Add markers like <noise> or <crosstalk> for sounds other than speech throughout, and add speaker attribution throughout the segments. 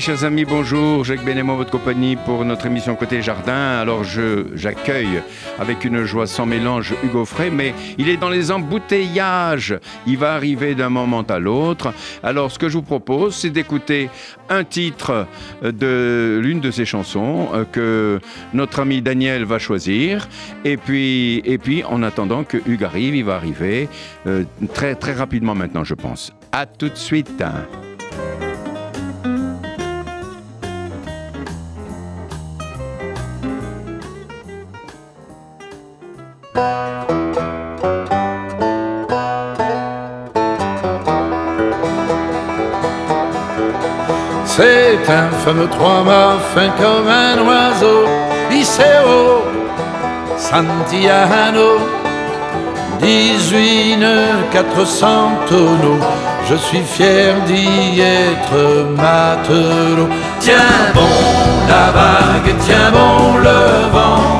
Speaker 1: Chers amis, bonjour. Jacques Benémo, votre compagnie pour notre émission Côté Jardin. Alors je j'accueille avec une joie sans mélange Hugo Frey, mais il est dans les embouteillages. Il va arriver d'un moment à l'autre. Alors ce que je vous propose, c'est d'écouter un titre de l'une de ses chansons euh, que notre ami Daniel va choisir. Et puis, et puis en attendant que Hugues arrive, il va arriver euh, très, très rapidement maintenant, je pense. À tout de suite.
Speaker 2: C'est un fameux trois-mâts fin comme un oiseau, Iseo Santiano, 18 400 tonneaux. Je suis fier d'y être matelot. Tiens bon la vague, tiens bon le vent,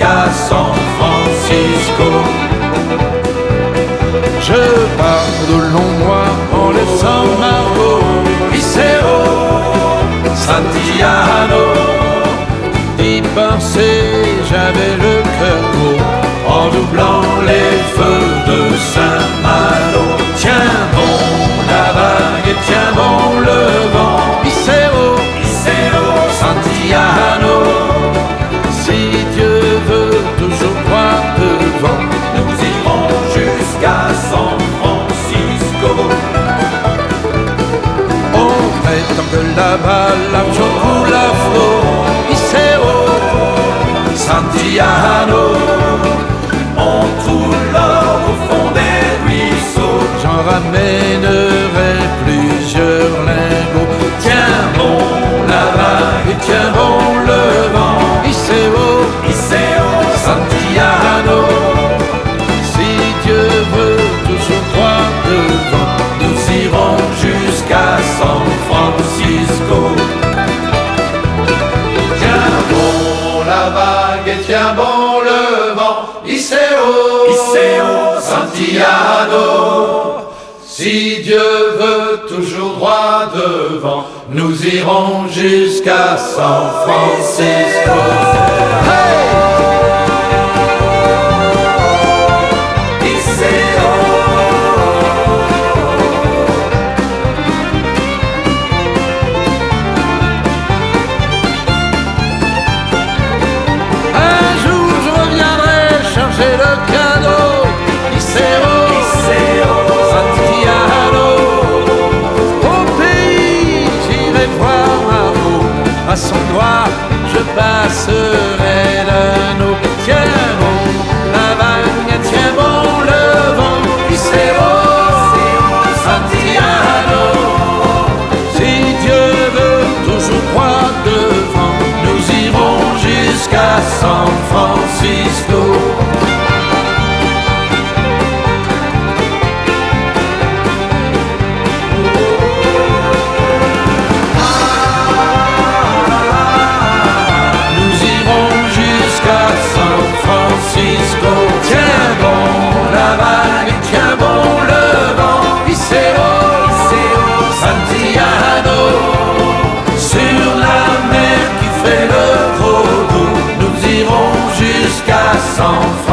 Speaker 2: jusqu'à San Francisco. Je pars de mois en laissant Margot, Iseo, Santiano. D'y penser, j'avais le cœur gros en doublant les feux de Saint-Malo. Coule à flot, Iseo, Santiano. On trouve l'or au fond des ruisseaux, j'en ramènerai plusieurs lingots. Tiens bon la vague, tiens bon le vent, Iseo, Iseo, Santiano. Si Dieu veut toujours droit devant, nous irons jusqu'à San Francisco. Tiens bon la vague et tiens bon le vent, Iseo, Iseo, Santiano. Si Dieu veut toujours droit devant, nous irons jusqu'à San Francisco. Jusqu'à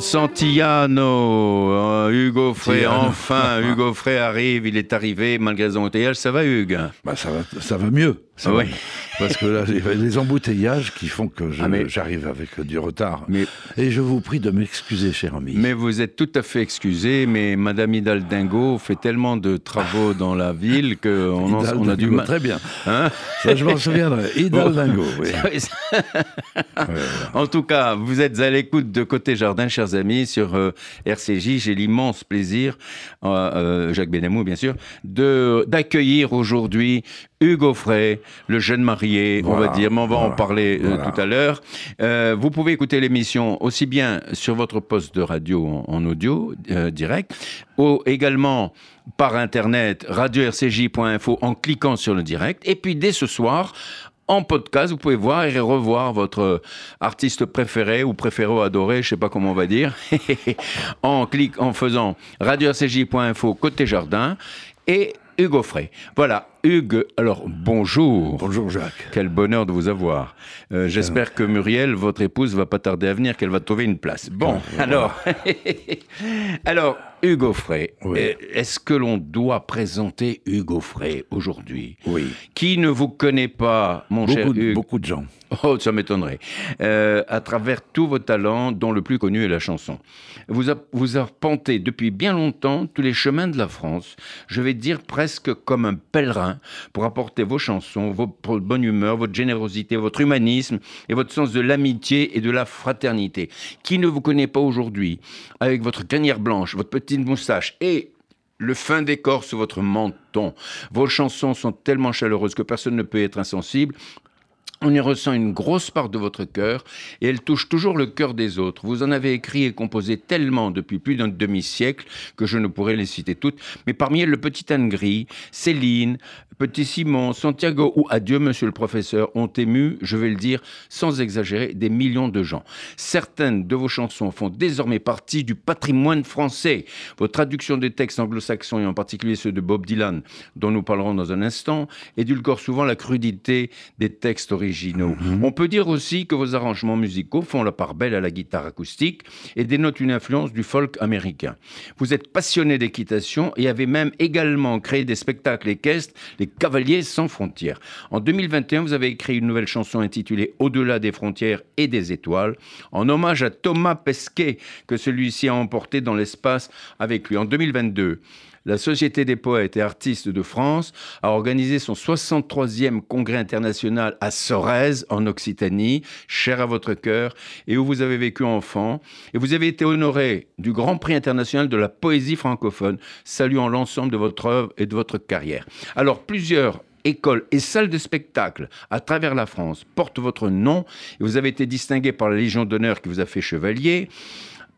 Speaker 1: Santillano, euh, Hugo Frey, enfin, <laughs> Hugo Frey arrive, il est arrivé malgré les embouteillages. Ça va, Hugues?
Speaker 3: Bah, ça, va, ça va mieux. Ça
Speaker 1: oui.
Speaker 3: Parce que là, des embouteillages qui font que ah, j'arrive avec du retard.
Speaker 1: Mais,
Speaker 3: et je vous prie de m'excuser, cher ami.
Speaker 1: Mais vous êtes tout à fait excusé, mais Madame Hidaldingo fait tellement de travaux dans la ville qu'on on a du mal.
Speaker 3: Très bien. Hein? Ça, je m'en souviendrai. <laughs> Hidaldingo, oui. <laughs>
Speaker 1: En tout cas, vous êtes à l'écoute de Côté Jardin, chers amis, sur euh, RCJ. J'ai l'immense plaisir, euh, euh, Jacques Benamou, bien sûr, d'accueillir aujourd'hui Hugo Frey, le jeune marié, on va dire, mais on va en parler tout à l'heure. Vous pouvez écouter l'émission aussi bien sur votre poste de radio en, audio euh, direct, ou également par internet radio-rcj.info en cliquant sur le direct, et puis dès ce soir en podcast. Vous pouvez voir et revoir votre artiste préféré ou préféré ou adoré, je sais pas comment on va dire, <laughs> en clic, en faisant radio-rcj.info côté jardin et Hugo Frey. Voilà, Hugues, alors bonjour.
Speaker 3: Bonjour Jacques.
Speaker 1: Quel bonheur de vous avoir. Euh, j'espère que Muriel, votre épouse, va pas tarder à venir, qu'elle va trouver une place. Bon, alors, <laughs> alors Hugo Frey, euh, est-ce que l'on doit présenter Hugo Frey aujourd'hui?
Speaker 3: Oui.
Speaker 1: Qui ne vous connaît pas, mon cher Hugues?
Speaker 3: Beaucoup de gens.
Speaker 1: Oh, ça m'étonnerait. Euh, à travers tous vos talents, dont le plus connu est la chanson. Vous, vous arpentez depuis bien longtemps tous les chemins de la France, je vais dire presque comme un pèlerin, pour apporter vos chansons, votre bonne humeur, votre générosité, votre humanisme et votre sens de l'amitié et de la fraternité. Qui ne vous connaît pas aujourd'hui, avec votre crinière blanche, votre petite moustache et le fin décor sous votre menton. Vos chansons sont tellement chaleureuses que personne ne peut être insensible on y ressent une grosse part de votre cœur et elle touche toujours le cœur des autres. Vous en avez écrit et composé tellement depuis plus d'un demi-siècle que je ne pourrais les citer toutes, mais parmi elles le Petit Anne Gris, Céline, Petit Simon, Santiago ou Adieu Monsieur le Professeur ont ému, je vais le dire sans exagérer, des millions de gens. Certaines de vos chansons font désormais partie du patrimoine français. Vos traductions des textes anglo-saxons et en particulier ceux de Bob Dylan, dont nous parlerons dans un instant, édulcorent souvent la crudité des textes originaux Mhm. On peut dire aussi que vos arrangements musicaux font la part belle à la guitare acoustique et dénotent une influence du folk américain. Vous êtes passionné d'équitation et avez même également créé des spectacles équestres, les Cavaliers sans frontières. En 2021, vous avez écrit une nouvelle chanson intitulée Au-delà des frontières et des étoiles, en hommage à Thomas Pesquet, que celui-ci a emporté dans l'espace avec lui. En 2022, la Société des poètes et artistes de France a organisé son 63e congrès international à Sorèze, en Occitanie, cher à votre cœur, et où vous avez vécu enfant. Et vous avez été honoré du Grand Prix international de la poésie francophone, saluant l'ensemble de votre œuvre et de votre carrière. Alors, plusieurs écoles et salles de spectacle à travers la France portent votre nom et vous avez été distingué par la Légion d'honneur qui vous a fait chevalier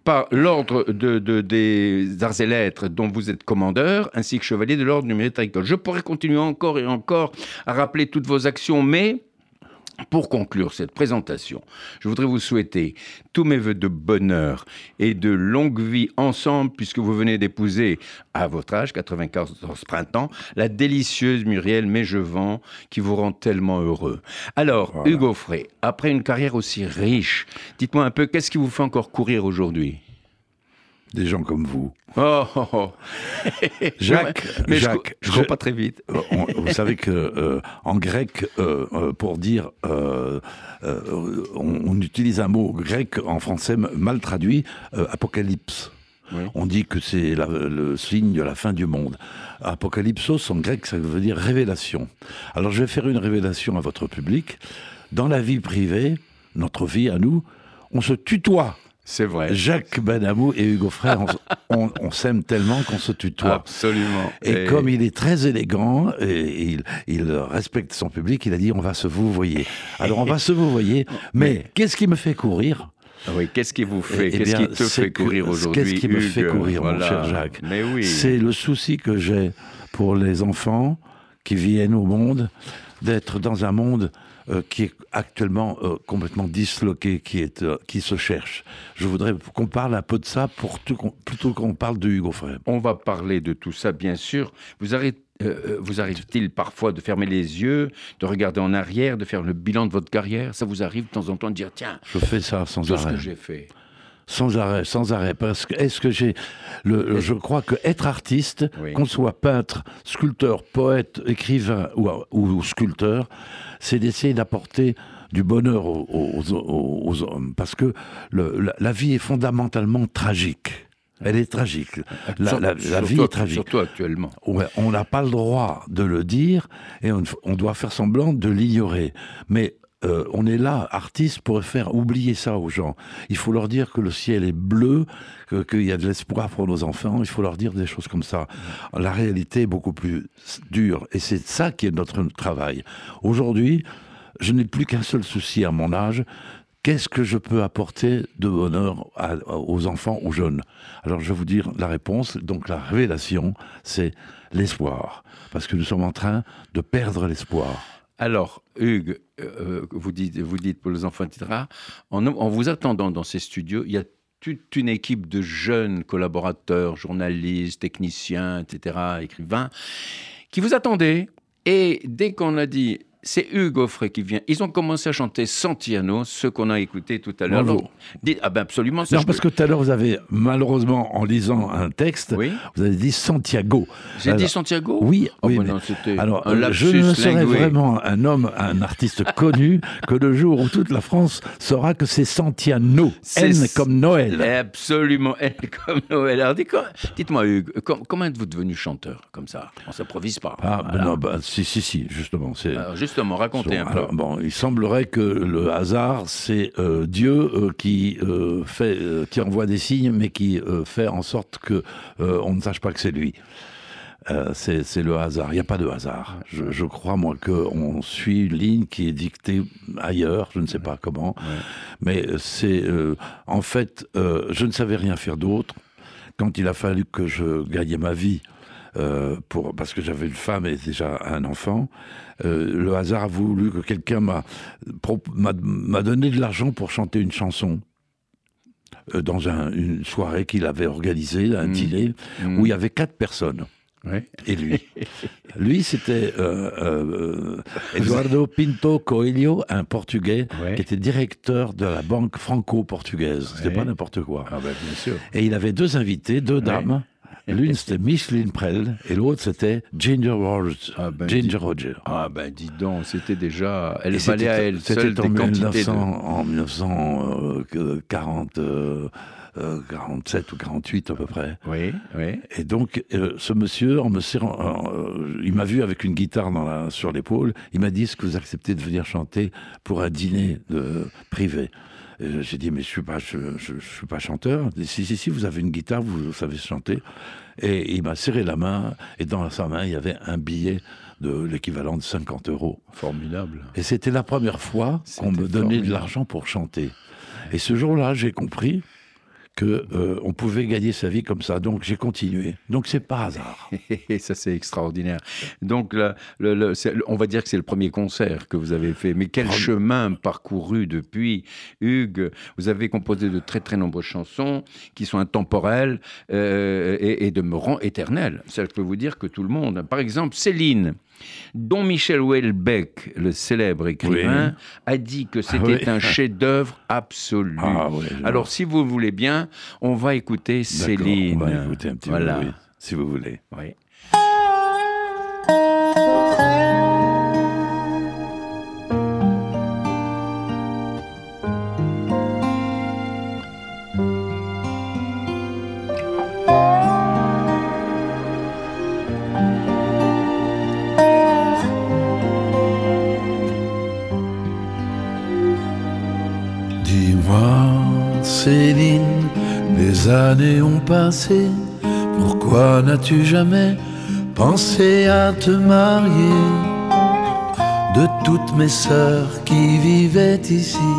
Speaker 1: par l'ordre de, des arts et lettres dont vous êtes commandeur, ainsi que chevalier de l'ordre du mérite agricole. Je pourrais continuer encore et encore à rappeler toutes vos actions, mais pour conclure cette présentation, je voudrais vous souhaiter tous mes voeux de bonheur et de longue vie ensemble, puisque vous venez d'épouser, à votre âge, 94 printemps, la délicieuse Muriel Mégevant, qui vous rend tellement heureux. Alors, Hugo Frey, après une carrière aussi riche, dites-moi un peu, qu'est-ce qui vous fait encore courir aujourd'hui?
Speaker 3: Des gens comme vous.
Speaker 1: Oh, oh, oh. <laughs>
Speaker 3: Jacques,
Speaker 1: mais
Speaker 3: Jacques,
Speaker 1: je, ne cours pas très vite.
Speaker 3: Euh, vous <laughs> savez que euh, en grec, euh, pour dire, on, utilise un mot grec en français mal traduit, apocalypse. On dit que c'est le signe de la fin du monde. Apocalypsos en grec, ça veut dire révélation. Alors je vais faire une révélation à votre public. Dans la vie privée, notre vie à nous, on se tutoie.
Speaker 1: C'est vrai.
Speaker 3: Jacques Benamou et Hugo Frère, <laughs> on, s'aime tellement qu'on se tutoie.
Speaker 1: Absolument.
Speaker 3: Et, comme il est très élégant et il, respecte son public, il a dit on va se vous voyer. Alors on va se vous voyer, <laughs> mais qu'est-ce qui me fait courir?
Speaker 1: Ah oui, qu'est-ce qui vous fait eh Qu'est-ce qui te fait courir aujourd'hui
Speaker 3: Qu'est-ce qui me fait courir, mon cher Jacques?
Speaker 1: Mais oui.
Speaker 3: C'est le souci que j'ai pour les enfants qui viennent au monde, d'être dans un monde euh, qui est actuellement euh, complètement disloqué, qui, est, euh, qui se cherche. Je voudrais qu'on parle un peu de ça pour tout, plutôt qu'on parle de Hugo Frey.
Speaker 1: On va parler de tout ça, bien sûr. Vous vous arrive-t-il parfois de fermer les yeux, de regarder en arrière, de faire le bilan de votre carrière? Ça vous arrive de temps en temps de dire tiens,
Speaker 3: je fais ça sans arrêt.
Speaker 1: ce que j'ai fait
Speaker 3: sans arrêt, sans arrêt. Parce que est-ce que j'ai le, je crois que être artiste, qu'on soit peintre, sculpteur, poète, écrivain ou, sculpteur, c'est d'essayer d'apporter du bonheur aux, hommes, parce que la, vie est fondamentalement tragique. Elle est tragique. La, vie est tragique.
Speaker 1: Surtout actuellement.
Speaker 3: on n'a pas le droit de le dire et on, on doit faire semblant de l'ignorer. Mais euh, on est là, artistes, pour faire oublier ça aux gens. Il faut leur dire que le ciel est bleu, qu'il y a de l'espoir pour nos enfants. Il faut leur dire des choses comme ça. La réalité est beaucoup plus dure. Et c'est ça qui est notre travail. Aujourd'hui, je n'ai plus qu'un seul souci à mon âge. Qu'est-ce que je peux apporter de bonheur aux enfants, aux jeunes? Alors je vais vous dire la réponse. Donc la révélation, c'est l'espoir. Parce que nous sommes en train de perdre l'espoir.
Speaker 1: Alors, Hugues, euh, vous, dites, vous dites pour les enfants, etc. En, en vous attendant dans ces studios, il y a toute une équipe de jeunes collaborateurs, journalistes, techniciens, etc., écrivains, qui vous attendaient. Et dès qu'on a dit c'est Hugues Offray qui vient. Ils ont commencé à chanter Santiano, ce qu'on a écouté tout à l'heure.
Speaker 3: Ah ben absolument. Non, parce que tout à l'heure, vous avez, malheureusement, en lisant un texte, vous avez dit Santiago.
Speaker 1: J'ai dit Santiago?
Speaker 3: Oui. Oh, oui alors, je ne serai vraiment un homme, un artiste connu <laughs> que le jour où toute la France saura que c'est Santiano. N comme Noël.
Speaker 1: Absolument, N <laughs> comme Noël. Alors, dites-moi, Hugues, comment êtes-vous devenu chanteur comme ça? On s'improvise pas.
Speaker 3: Ah, ben non, ben, si, si, si, justement. C'est
Speaker 1: justement, racontez un peu.
Speaker 3: Bon, il semblerait que le hasard, c'est euh, Dieu euh, qui euh, fait, qui envoie des signes, mais qui fait en sorte que on ne sache pas que c'est lui. c'est le hasard. Il n'y a pas de hasard. Je, crois, moi, qu'on suit une ligne qui est dictée ailleurs, je ne sais pas comment. Mais c'est. en fait, je ne savais rien faire d'autre. Quand il a fallu que je gagne ma vie, euh, pour, parce que j'avais une femme et déjà un enfant. Euh, le hasard a voulu que quelqu'un m'a, donné de l'argent pour chanter une chanson euh, dans une soirée qu'il avait organisée, un mmh. dîner, mmh. où il y avait quatre personnes. Et lui. <laughs> lui, c'était Eduardo Pinto Coelho, un Portugais, qui était directeur de la banque franco-portugaise. C'était pas n'importe quoi.
Speaker 1: Ah ben, bien sûr.
Speaker 3: Et il avait deux invités, deux dames. L'une, c'était Micheline Prel, et l'autre, c'était Ginger Rogers.
Speaker 1: Ah ben,
Speaker 3: Ginger Roger.
Speaker 1: Ah ben, dis donc, c'était déjà... Elle valait à elle seule
Speaker 3: en, 1900, en 1940... 47 ou 48 à peu près.
Speaker 1: Oui, oui.
Speaker 3: Et donc, euh, ce monsieur, en me serrant, euh, il m'a vu avec une guitare dans la, sur l'épaule. Il m'a dit Est-ce que vous acceptez de venir chanter pour un dîner privé? J'ai dit, mais je suis pas, je, suis pas chanteur. Si, si, si, vous avez une guitare, vous, savez chanter. Et il m'a serré la main, et dans sa main, il y avait un billet de l'équivalent de 50 euros.
Speaker 1: Formidable.
Speaker 3: Et c'était la première fois qu'on me donnait de l'argent pour chanter. Et ce jour-là, j'ai compris que euh, on pouvait gagner sa vie comme ça. Donc j'ai continué. Donc c'est pas hasard. <laughs>
Speaker 1: ça c'est extraordinaire. Donc le, on va dire que c'est le premier concert que vous avez fait. Mais quel chemin parcouru depuis, Hugues? Vous avez composé de très très nombreuses chansons qui sont intemporelles euh, et, et de me rend éternelles. Ça je peux vous dire que tout le monde. Par exemple Céline dont Michel Houellebecq, le célèbre écrivain, a dit que ah c'était un <laughs> chef-d'œuvre absolu. Ah Alors, si vous voulez bien, on va écouter Céline.
Speaker 3: On va écouter un petit peu, si vous voulez.
Speaker 1: Oui.
Speaker 2: Pourquoi n'as-tu jamais pensé à te marier De toutes mes sœurs qui vivaient ici,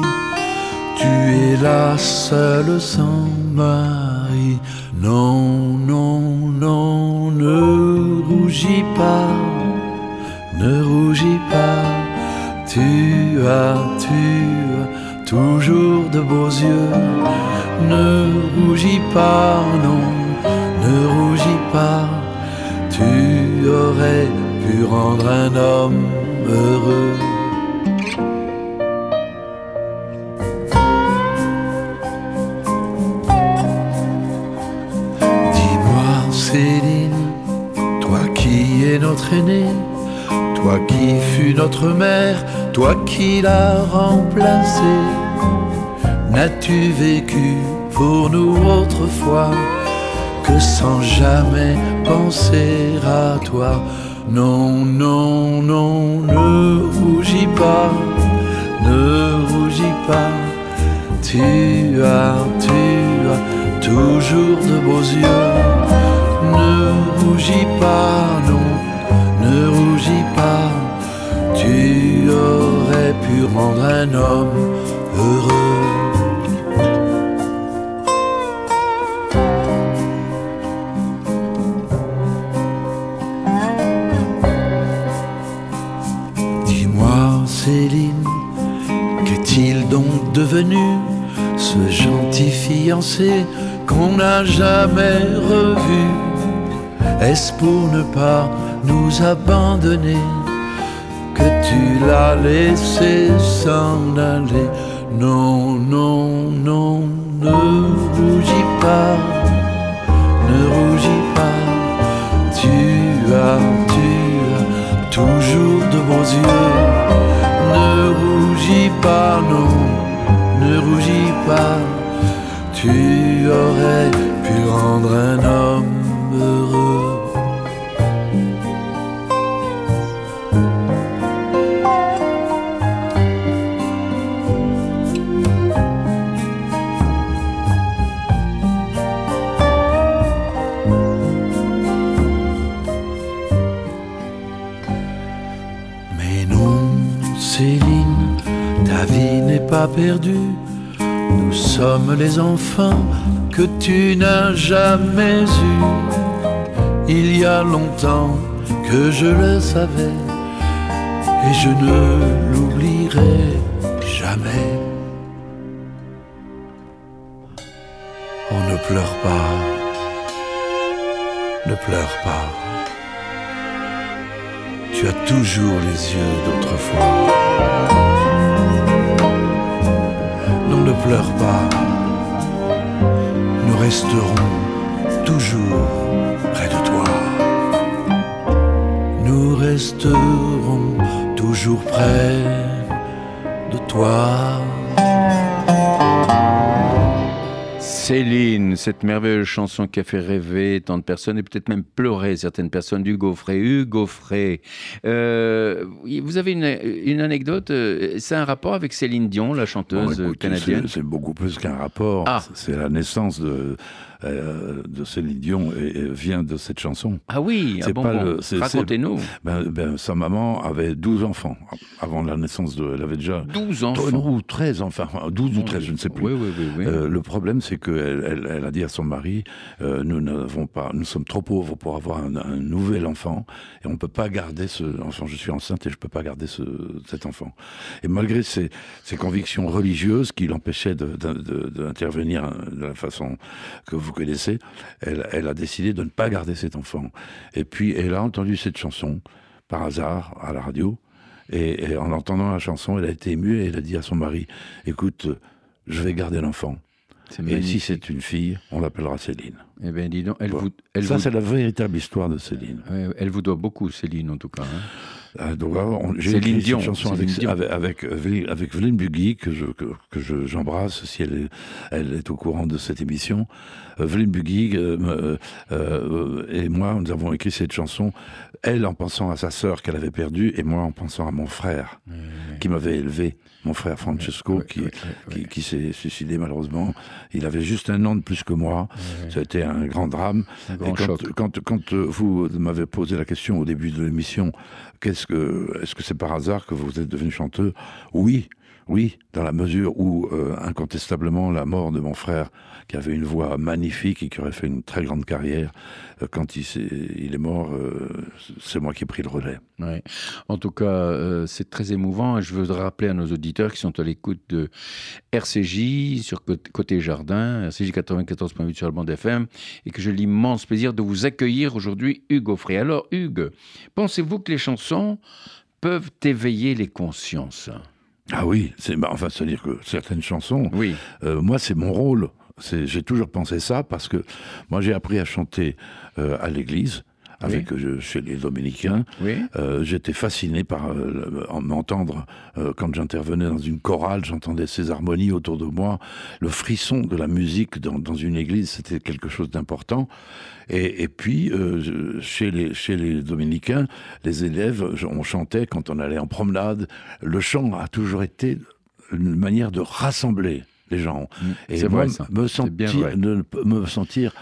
Speaker 2: tu es la seule sans mari. Non, non, non, ne rougis pas, ne rougis pas, tu as, tu as toujours de beaux yeux ne rougis pas, non, ne rougis pas. Tu aurais pu rendre un homme heureux. Dis-moi, Céline, toi qui es notre aînée, toi qui fus notre mère, toi qui l'as remplacée. N'as-tu vécu pour nous autrefois que sans jamais penser à toi? Non, non, non, ne rougis pas, ne rougis pas. Tu as, tu as toujours de beaux yeux. Ne rougis pas, non, ne rougis pas. Tu aurais pu rendre un homme heureux. Ce gentil fiancé qu'on n'a jamais revu Est-ce pour ne pas nous abandonner que tu l'as laissé s'en aller? Non, non, non, ne rougis pas, ne rougis pas, tu as, tu as toujours de beaux yeux. Ne rougis pas, non, ne rougis pas. Tu aurais pu rendre un homme pas perdu. Nous sommes les enfants que tu n'as jamais eus. Il y a longtemps que je le savais et je ne l'oublierai jamais. On ne pleure pas, ne pleure pas. Tu as toujours les yeux d'autrefois pleure pas, nous resterons toujours près de toi. Nous resterons toujours près de toi.
Speaker 1: Céline, cette merveilleuse chanson qui a fait rêver tant de personnes et peut-être même pleurer certaines personnes d'Hugo Frey. Hugo Frey, euh, vous avez une, anecdote, euh, c'est un rapport avec Céline Dion, la chanteuse canadienne
Speaker 3: C'est beaucoup plus qu'un rapport, ah. c'est la naissance de, euh, de Céline Dion et, vient de cette chanson.
Speaker 1: Ah oui, ah bon, racontez-nous.
Speaker 3: Ben, ben, sa maman avait 12 enfants avant la naissance de... Elle avait déjà...
Speaker 1: 12 enfants
Speaker 3: Ou 13 enfants, 12 ou 13, je ne sais plus.
Speaker 1: Oui, oui, oui,
Speaker 3: euh, le problème, c'est qu'elle elle, a dit à son mari, euh, nous n'avons pas, nous sommes trop pauvres pour avoir un, nouvel enfant et on ne peut pas garder ce enfant. Je suis enceinte et je ne peux pas garder ce, cet enfant. Et malgré ses, ses convictions religieuses qui l'empêchaient d'intervenir de, de la façon que vous connaissez, elle, a décidé de ne pas garder cet enfant. Et puis elle a entendu cette chanson par hasard à la radio. Et, en entendant la chanson, elle a été émue et elle a dit à son mari Écoute, je vais garder l'enfant. Et si c'est une fille, on l'appellera Céline.
Speaker 1: Eh bien, dis donc, elle vous,
Speaker 3: Ça, c'est la véritable histoire de Céline.
Speaker 1: Elle vous doit beaucoup, Céline, en tout cas. Hein.
Speaker 3: Ah, donc, j'ai écrit cette chanson avec, avec, avec, Bugui, que je, que, j'embrasse si elle est, elle est au courant de cette émission. Euh, Bugui euh, euh, et moi, nous avons écrit cette chanson, elle en pensant à sa sœur qu'elle avait perdue, et moi en pensant à mon frère, qui m'avait élevé mon frère Francesco, qui, qui, s'est suicidé malheureusement. Il avait juste un an de plus que moi. Un grand drame. quand, quand, quand, vous m'avez posé la question au début de l'émission, qu'est-ce que, est-ce que c'est par hasard que vous êtes devenu chanteur? Oui, oui, dans la mesure où, euh, incontestablement, la mort de mon frère, qui avait une voix magnifique et qui aurait fait une très grande carrière, euh, quand il, est, mort, euh, c'est moi qui ai pris le relais.
Speaker 1: En tout cas, c'est très émouvant. Je veux rappeler à nos auditeurs qui sont à l'écoute de RCJ sur Côté Jardin, RCJ 94.8 sur le bande FM, et que j'ai l'immense plaisir de vous accueillir aujourd'hui, Hugues Offray. Alors, Hugues, pensez-vous que les chansons peuvent éveiller les consciences?
Speaker 3: Ah oui, c'est bah, enfin, c'est-à-dire que certaines chansons,
Speaker 1: oui.
Speaker 3: Euh, moi, c'est mon rôle. J'ai toujours pensé ça parce que moi, j'ai appris à chanter euh, à l'église avec chez les Dominicains. J'étais fasciné par m'entendre quand j'intervenais dans une chorale, j'entendais ces harmonies autour de moi, le frisson de la musique dans, dans une église, c'était quelque chose d'important. Et, puis, euh, chez, les, chez les dominicains, les élèves, on chantait quand on allait en promenade. Le chant a toujours été une manière de rassembler les gens.
Speaker 1: Mm. et moi,
Speaker 3: me sentir, me sentir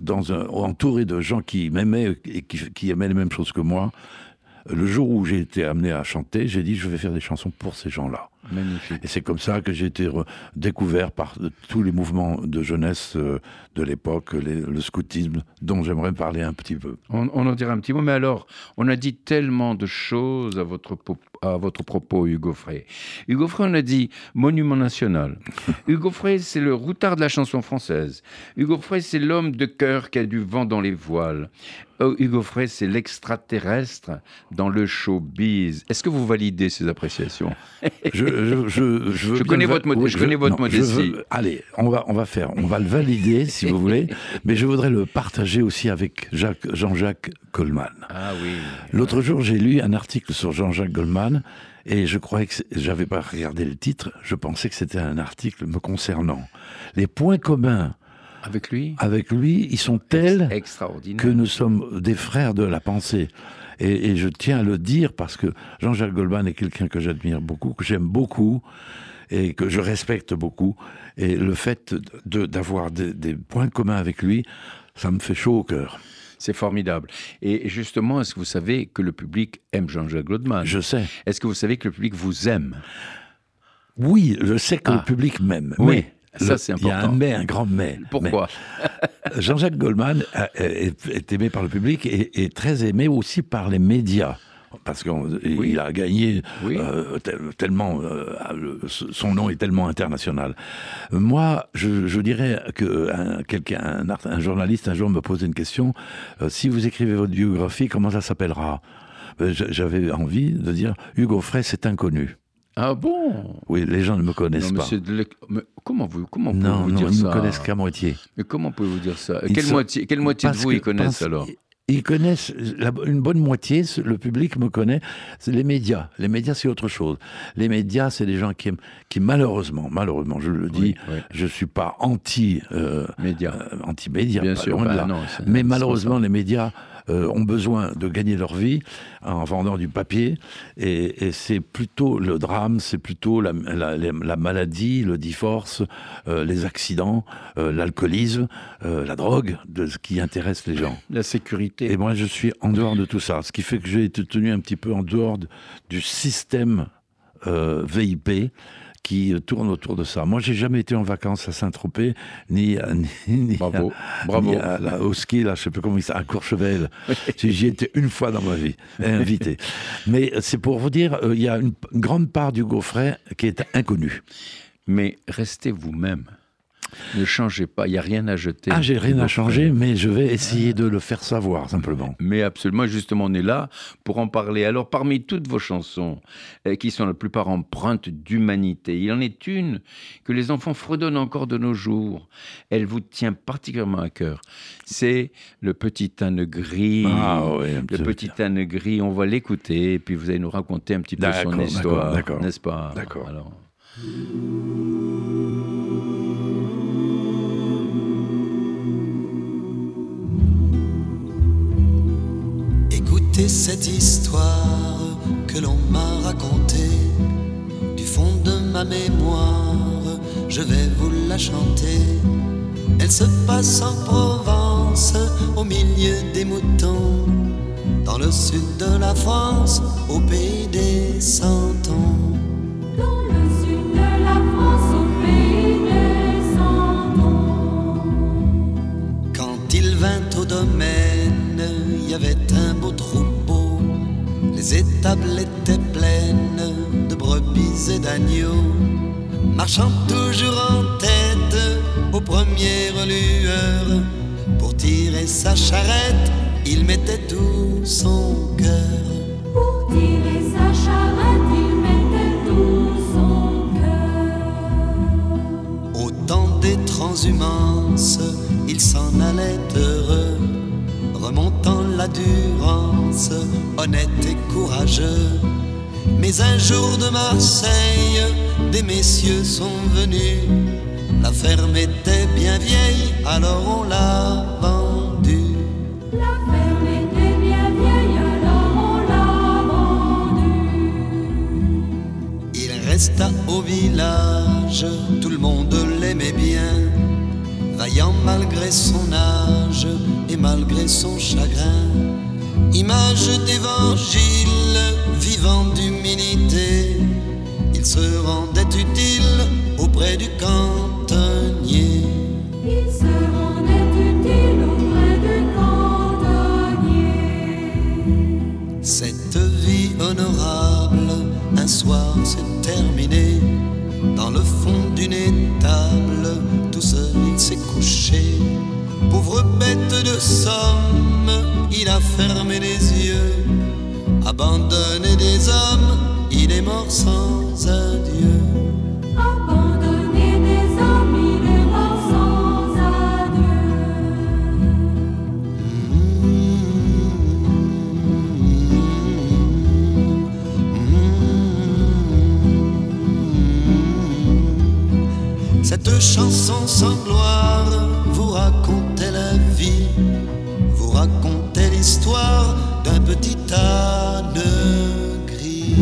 Speaker 3: dans un, entouré de gens qui m'aimaient et qui, qui aimaient les mêmes choses que moi, le jour où j'ai été amené à chanter, j'ai dit je vais faire des chansons pour ces gens-là.
Speaker 1: Magnifique.
Speaker 3: Et c'est comme ça que j'ai été découvert par tous les mouvements de jeunesse euh, de l'époque, le scoutisme, dont j'aimerais parler un petit peu.
Speaker 1: On, en dira un petit mot, mais alors, on a dit tellement de choses à votre, à votre propos, Hugo Frey. Hugo Frey, on a dit monument national. <laughs> Hugo Frey, c'est le routard de la chanson française. Hugo Frey, c'est l'homme de cœur qui a du vent dans les voiles. Oh, Hugo Frey, c'est l'extraterrestre dans le showbiz. Est-ce que vous validez ces appréciations?
Speaker 3: Je,
Speaker 1: connais votre, je, connais votre modestie.
Speaker 3: allez, on va, on va faire, on va le valider si vous voulez, <laughs> mais je voudrais le partager aussi avec Jean-Jacques Goldman.
Speaker 1: Ah oui.
Speaker 3: L'autre jour, j'ai lu un article sur Jean-Jacques Goldman et je croyais que j'avais pas regardé le titre, je pensais que c'était un article me concernant. Les points communs
Speaker 1: avec lui?
Speaker 3: Avec lui, ils sont tels que nous sommes des frères de la pensée. Et, je tiens à le dire parce que Jean-Jacques Goldman est quelqu'un que j'admire beaucoup, que j'aime beaucoup et que je respecte beaucoup. Et le fait d'avoir des, points communs avec lui, ça me fait chaud au cœur.
Speaker 1: C'est formidable. Et justement, est-ce que vous savez que le public aime Jean-Jacques Goldman?
Speaker 3: Je sais.
Speaker 1: Est-ce que vous savez que le public vous aime?
Speaker 3: Oui, je sais que le ah. public m'aime.
Speaker 1: Oui. Ça, c'est important.
Speaker 3: Il y a un mais, un grand mais.
Speaker 1: Pourquoi <laughs>
Speaker 3: Jean-Jacques Goldman est, aimé par le public et est très aimé aussi par les médias parce qu'il a gagné euh, tellement, euh, son nom est tellement international. Moi, je, dirais que un, quelqu'un, un, journaliste un jour me posait une question euh, si vous écrivez votre biographie, comment ça s'appellera? J'avais envie de dire Hugo Frey, c'est inconnu.
Speaker 1: Ah bon?
Speaker 3: Oui, les gens ne me connaissent pas.
Speaker 1: Mais comment vous, comment
Speaker 3: non,
Speaker 1: vous
Speaker 3: non,
Speaker 1: dire
Speaker 3: ils
Speaker 1: ça?
Speaker 3: ne me connaissent qu'à moitié.
Speaker 1: Mais comment pouvez-vous dire ça? Quelle moitié, quelle moitié de vous ils connaissent alors?
Speaker 3: ils connaissent une bonne moitié, le public me connaît, c'est les médias. Les médias, c'est autre chose. Les médias, c'est des gens qui, qui malheureusement, malheureusement, je le dis, je ne suis pas anti, euh, euh, anti média,
Speaker 1: Bien sûr, bah
Speaker 3: mais malheureusement, les médias euh, ont besoin de gagner leur vie en vendant du papier. Et, c'est plutôt le drame, c'est plutôt la, maladie, le divorce, euh, les accidents, euh, l'alcoolisme, la drogue, de ce qui intéresse les gens.
Speaker 1: La sécurité.
Speaker 3: Et moi, je suis en dehors de tout ça. Ce qui fait que j'ai été tenu un petit peu en dehors du système VIP qui tourne autour de ça. Moi, j'ai jamais été en vacances à Saint-Tropez, ni, <laughs> ni,
Speaker 1: Bravo. Bravo.
Speaker 3: au ski, là, je sais plus comment il s'appelle, à Courchevel. J'y étais une fois dans ma vie, invité. Mais c'est pour vous dire, euh, il y a une, grande part du Gaufret qui est inconnue.
Speaker 1: Mais restez vous-même. Ne changez pas, il n'y a rien à jeter.
Speaker 3: Ah, j'ai rien à changer, mais je vais essayer de le faire savoir, simplement.
Speaker 1: Mais absolument, justement, on est là pour en parler. Alors, parmi toutes vos chansons, euh, qui sont la plupart empreintes d'humanité, il en est une que les enfants fredonnent encore de nos jours. Elle vous tient particulièrement à cœur. C'est Le Petit Âne Gris.
Speaker 3: Ah, oui,
Speaker 1: le Petit Âne Gris, on va l'écouter, et puis vous allez nous raconter un petit peu son histoire, n'est-ce pas?
Speaker 3: D'accord.
Speaker 4: Écoutez cette histoire que l'on m'a racontée du fond de ma mémoire. Je vais vous la chanter. Elle se passe en Provence, au milieu des moutons, dans le sud de la France, au pays des cent ans.
Speaker 5: Dans le sud de la France, au pays des cent ans.
Speaker 4: Quand il vint au domaine, il y avait. Les étables étaient pleines de brebis et d'agneaux. Marchant toujours en tête aux premières lueurs. Pour tirer sa charrette, il mettait tout son cœur.
Speaker 5: Pour tirer sa charrette, il mettait tout son cœur.
Speaker 4: Au temps des transhumances, il s'en allait heureux, remontant la d'endurance, honnête et courageux. Mais un jour de Marseille, des messieurs sont venus. La ferme était bien vieille, alors on l'a vendue.
Speaker 5: La ferme était bien vieille, alors on l'a vendue.
Speaker 4: Il resta au village, tout le monde l'aimait bien. Vaillant malgré son âge et malgré son chagrin. Image d'évangile, vivant d'humilité. Il se rendait utile auprès du cantonnier.
Speaker 5: Il se rendait utile auprès du cantonnier.
Speaker 4: Cette vie honorable, un soir s'est terminée. Dans le fond d'une étable, tout seul il s'est couché. Pauvre bête de somme, il a fermé les yeux. Abandonné des hommes, il est mort sans adieu.
Speaker 5: Abandonné des hommes, il est mort sans adieu.
Speaker 4: Cette chanson sans gloire vous vous racontait l'histoire d'un petit âne gris.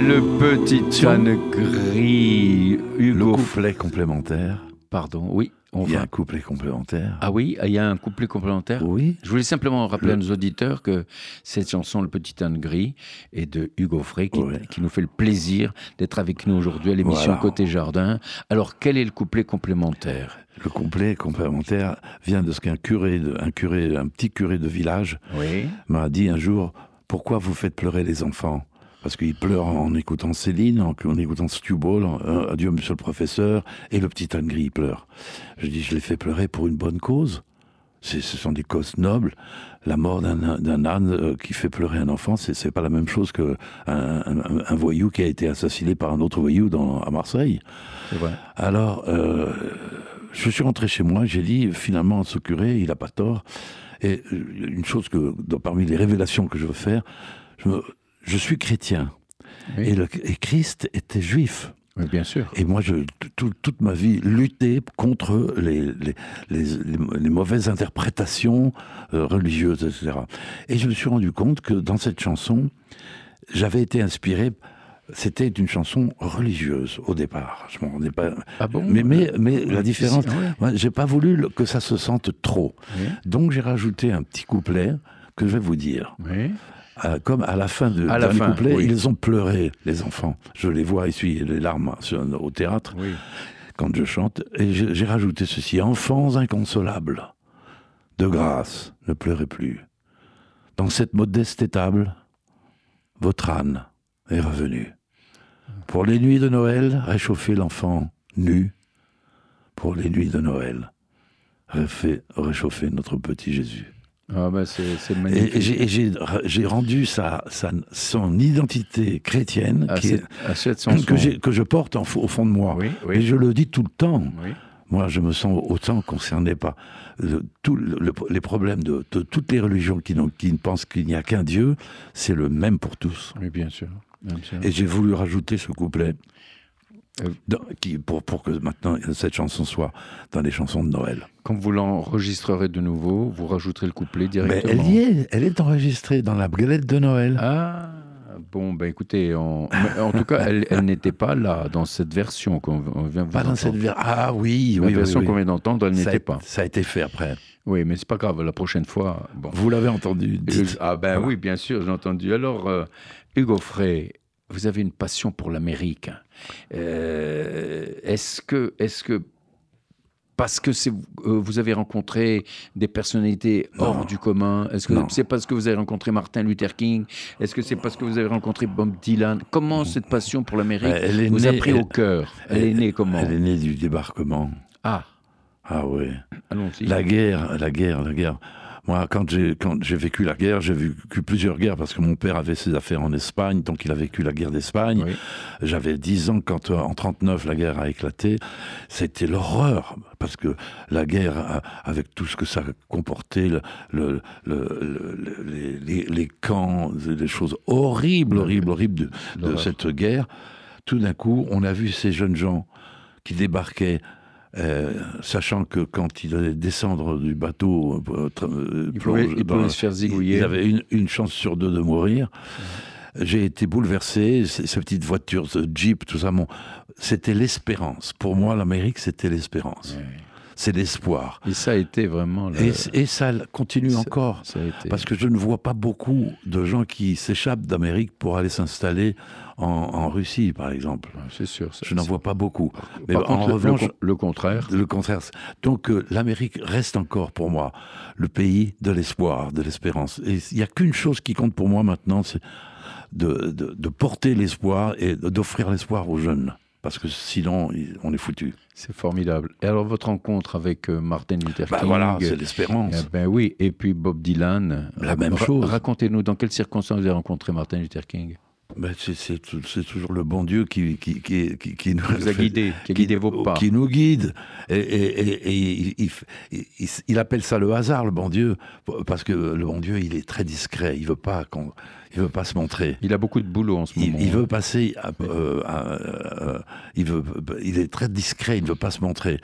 Speaker 1: Le petit âne gris,
Speaker 3: Le
Speaker 1: Hugo.
Speaker 3: couplet complémentaire.
Speaker 1: Pardon, oui,
Speaker 3: Il y a un couplet complémentaire.
Speaker 1: Ah oui, il y a un couplet complémentaire.
Speaker 3: Oui.
Speaker 1: Je voulais simplement rappeler à nos auditeurs que cette chanson, Le Petit âne gris, est de Hugo Frey, qui, nous fait le plaisir d'être avec nous aujourd'hui à l'émission
Speaker 3: Voilà.
Speaker 1: Côté Jardin. Alors, quel est le couplet complémentaire?
Speaker 3: Le couplet complémentaire vient de ce qu'un curé, de- un curé, un petit curé de village
Speaker 1: Oui.
Speaker 3: m'a dit un jour Pourquoi vous faites pleurer les enfants? Parce qu'ils pleurent en écoutant Céline, en, en écoutant Stu Ball, euh, Adieu Monsieur le Professeur, et le petit gris il pleure. Je dis Je les fais pleurer pour une bonne cause. Ce sont des causes nobles. La mort d'un âne euh, qui fait pleurer un enfant, c'est pas la même chose que un, un- un voyou qui a été assassiné par un autre voyou dans, à Marseille.
Speaker 1: Vrai.
Speaker 3: Alors, euh, je suis rentré chez moi, j'ai dit, finalement, ce curé, il n'a pas tort. Et une chose que, dans- parmi les révélations que je veux faire, je, me- je suis chrétien.
Speaker 1: Oui.
Speaker 3: Et, le- et Christ était juif.
Speaker 1: Oui, bien sûr.
Speaker 3: Et moi, je, tout- toute ma vie, luttais contre les, les, les, les- les mauvaises interprétations euh, religieuses, etc. Et je me suis rendu compte que dans cette chanson, j'avais été inspiré. C'était une chanson religieuse au départ. Je m'en rendais pas.
Speaker 1: Ah bon?
Speaker 3: Mais, mais, mais la différence,
Speaker 1: ouais.
Speaker 3: j'ai pas voulu que ça se sente trop. Donc j'ai rajouté un petit couplet que je vais vous dire.
Speaker 1: Oui.
Speaker 3: Euh, comme à la fin de
Speaker 1: À la fin,
Speaker 3: couplet,
Speaker 1: oui.
Speaker 3: ils ont pleuré, les enfants. Je les vois essuyer les larmes sur- au théâtre
Speaker 1: Oui.
Speaker 3: quand je chante. Et j'ai rajouté ceci Enfants inconsolables, de grâce, ne pleurez plus. Dans cette modeste étable, votre âne est revenu. Pour les nuits de Noël, réchauffez l'enfant nu. Pour les nuits de Noël, réchauffer notre petit Jésus.
Speaker 1: Ah bah c'est magnifique.
Speaker 3: et j'ai- rendu sa, sa- son identité chrétienne
Speaker 1: à,
Speaker 3: qui
Speaker 1: cette,
Speaker 3: est- que, je porte en au fond de moi.
Speaker 1: Oui,
Speaker 3: Et je le dis tout le temps.
Speaker 1: oui.
Speaker 3: Moi, je me sens autant concerné par tout le- le- les problèmes de, de toutes les religions qui, qui ne pensent qu'il n'y a qu'un Dieu. C'est le même pour tous.
Speaker 1: Oui, bien sûr. Bien sûr.
Speaker 3: Et j'ai voulu rajouter ce couplet dans- qui, pour, pour que maintenant cette chanson soit dans les chansons de Noël.
Speaker 1: Quand vous l'enregistrerez de nouveau, vous rajouterez le couplet
Speaker 3: Mais
Speaker 1: directement.
Speaker 3: elle y est, elle est enregistrée dans la galette de Noël.
Speaker 1: Ah, bon, ben écoutez, on- en tout cas, elle, elle n'était pas là dans cette version qu'on on vient vous
Speaker 3: Pas dans cette
Speaker 1: entendre.
Speaker 3: ver- Ah oui,
Speaker 1: La
Speaker 3: oui, oui,
Speaker 1: version
Speaker 3: oui.
Speaker 1: qu'on vient d'entendre, elle n'était pas.
Speaker 3: Ça a été fait après.
Speaker 1: Oui, mais c'est pas grave, la prochaine fois, bon.
Speaker 3: Vous l'avez entendu. dites.
Speaker 1: Ah ben
Speaker 3: Voilà.
Speaker 1: oui, bien sûr, j'ai entendu. Alors, euh, Hugo Frey, vous avez une passion pour l'Amérique. Euh, est-ce que, est-ce que parce que euh, vous avez rencontré des personnalités hors
Speaker 3: Non.
Speaker 1: du commun Est-ce que c'est parce que vous avez rencontré Martin Luther King Est-ce que c'est parce que vous avez rencontré Bob Dylan? Comment cette passion pour l'Amérique
Speaker 3: est
Speaker 1: vous a pris au cœur? Elle est née comment?
Speaker 3: Elle est née du débarquement.
Speaker 1: Ah,
Speaker 3: Ah
Speaker 1: allons-y.
Speaker 3: La guerre, la guerre, la guerre. Moi, quand j'ai quand j'ai vécu la guerre, j'ai vécu plusieurs guerres parce que mon père avait ses affaires en Espagne, donc il a vécu la guerre d'Espagne.
Speaker 1: Oui.
Speaker 3: J'avais 10 ans quand euh, en 39 la guerre a éclaté. C'était l'horreur parce que la guerre, euh, avec tout ce que ça comportait, le, le- le- le- le- les, les- les camps, des choses horribles, horribles, horribles de, cette guerre. Tout d'un coup, on a vu ces jeunes gens qui débarquaient. Euh, sachant que quand ils allaient descendre du bateau, euh, euh,
Speaker 1: Il pouvait, il
Speaker 3: la-
Speaker 1: se faire zigouiller.
Speaker 3: ils avaient une, une chance sur deux de mourir. J'ai été bouleversé, ces, petites voitures, ce Jeep, tout ça, mon- c'était l'espérance. Pour moi, l'Amérique, c'était l'espérance. C'est l'espoir.
Speaker 1: Et ça a été vraiment. le-
Speaker 3: Et, ça continue
Speaker 1: ça-
Speaker 3: encore.
Speaker 1: Ça a été.
Speaker 3: Parce que je ne vois pas beaucoup de gens qui s'échappent d'Amérique pour aller s'installer en, en Russie, par exemple.
Speaker 1: Ouais, C'est sûr. ça-
Speaker 3: Je n'en vois pas beaucoup. Mais
Speaker 1: Par
Speaker 3: en
Speaker 1: contre,
Speaker 3: revanche,
Speaker 1: le, con- le contraire.
Speaker 3: le contraire. Donc euh, l'Amérique reste encore pour moi le pays de l'espoir, de l'espérance. Et il n'y a qu'une chose qui compte pour moi maintenant, c'est de, de- de porter l'espoir et d'offrir l'espoir aux jeunes. Parce que sinon, on est foutu.
Speaker 1: C'est formidable. Et alors, votre rencontre avec euh, Martin Luther
Speaker 3: Bah
Speaker 1: King
Speaker 3: voilà, c'est
Speaker 1: eh
Speaker 3: l'espérance.
Speaker 1: ben oui, et puis Bob Dylan.
Speaker 3: La même chose.
Speaker 1: Racontez-nous dans quelles circonstances vous avez rencontré Martin Luther King?
Speaker 3: Ben, c'est- c'est tou- c'est toujours le bon Dieu qui, qui, qui, qui, qui nous
Speaker 1: Vous a guidé, qui a guidé vos pas.
Speaker 3: Qui nous guide. Et, et- et- et il, il- il- il- il appelle ça le hasard, le bon Dieu, parce que le bon Dieu, il est très discret. Il veut pas qu'on, il veut pas se montrer.
Speaker 1: Il a beaucoup de boulot en ce
Speaker 3: Il,
Speaker 1: moment.
Speaker 3: il veut passer, à- euh, à- euh, il veut, il est très discret, il ne veut pas se montrer.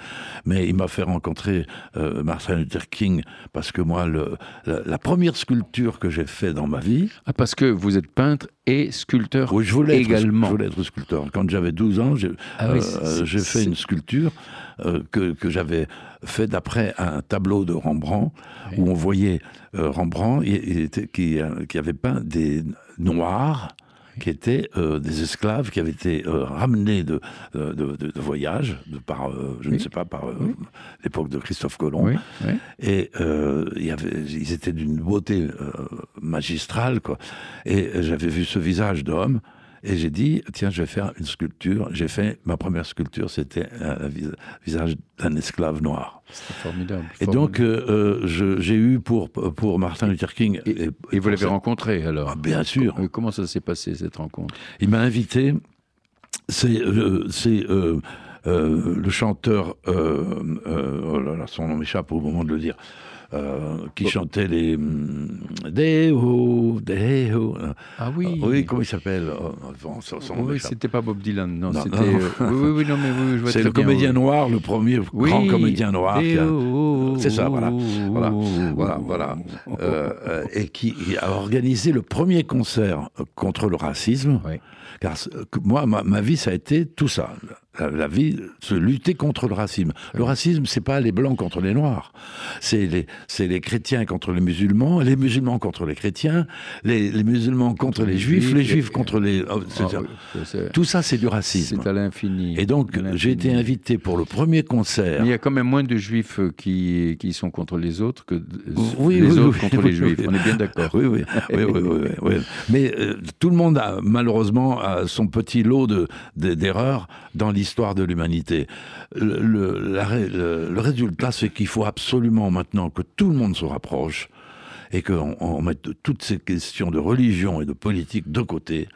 Speaker 3: Mais il m'a fait rencontrer euh, Martin Luther King parce que moi, le, la, la première sculpture que j'ai fait dans ma vie,
Speaker 1: Ah, parce que vous êtes peintre et sculpteur
Speaker 3: oui, je voulais être,
Speaker 1: également.
Speaker 3: je voulais être sculpteur. Quand j'avais 12 ans, j'ai
Speaker 1: Ah oui,
Speaker 3: euh, fait une sculpture euh, que, que j'avais fait d'après un tableau de Rembrandt où on voyait euh, Rembrandt qui, euh, qui avait peint des noirs qui étaient euh, des esclaves qui avaient été euh, ramenés de, de, de- de voyage de par, euh, je ne sais pas, par
Speaker 1: Oui.
Speaker 3: l'époque de Christophe Colomb.
Speaker 1: Oui.
Speaker 3: Et il y avait, ils étaient d'une beauté magistrale, quoi. Et j'avais vu ce visage d'homme, et j'ai dit, tiens, je vais faire une sculpture. J'ai fait, ma première sculpture, c'était un, un vis- visage d'un esclave noir.
Speaker 1: C'est formidable.
Speaker 3: Et
Speaker 1: formidable.
Speaker 3: donc, euh, euh, je- j'ai eu pour, pour Martin Luther King...
Speaker 1: Et, vous l'avez
Speaker 3: ça-
Speaker 1: rencontré alors
Speaker 3: Ah, bien sûr.
Speaker 1: Comment ça s'est passé cette rencontre?
Speaker 3: Il m'a invité. C'est euh, c'est, euh, le chanteur, oh là là, son nom m'échappe au moment de le dire, euh, qui chantait les hum, Deo, Deo. euh,
Speaker 1: Ah oui.
Speaker 3: oui, comment il s'appelle? Oh,
Speaker 1: Oui, c'était pas Bob Dylan, non,
Speaker 3: Non,
Speaker 1: c'était.
Speaker 3: non.
Speaker 1: euh, oui, oui, oui, non, mais oui, je vois
Speaker 3: C'est le
Speaker 1: bien,
Speaker 3: comédien
Speaker 1: oui.
Speaker 3: noir, le premier
Speaker 1: Oui.
Speaker 3: grand comédien noir. a- C'est ça, voilà. Voilà, voilà, voilà. <laughs> Euh, euh, et qui a organisé le premier concert euh, contre le racisme.
Speaker 1: Oui.
Speaker 3: Car moi, ma, ma vie, ça a été tout ça. La, la vie, se lutter contre le racisme. Le racisme, c'est pas les blancs contre les noirs. C'est les, les chrétiens contre les musulmans, les musulmans contre les chrétiens, les, les musulmans contre les juifs, les juifs contre les. oh,
Speaker 1: Ah oui,
Speaker 3: Tout ça, c'est du racisme.
Speaker 1: C'est à l'infini.
Speaker 3: Et donc, j'ai été invité pour le premier concert.
Speaker 1: Mais il y a quand même moins de juifs euh, qui, qui sont contre les autres que
Speaker 3: Oui,
Speaker 1: les
Speaker 3: oui,
Speaker 1: autres contre les juifs. On est bien d'accord.
Speaker 3: Oui, oui, oui, oui, oui, oui, oui. Mais euh, tout le monde a malheureusement a son petit lot de- de- d'erreurs dans l'histoire de l'humanité. Le, le- résultat, c'est qu'il faut absolument maintenant que tout le monde se rapproche et qu'on on mette toutes ces questions de religion et de politique de côté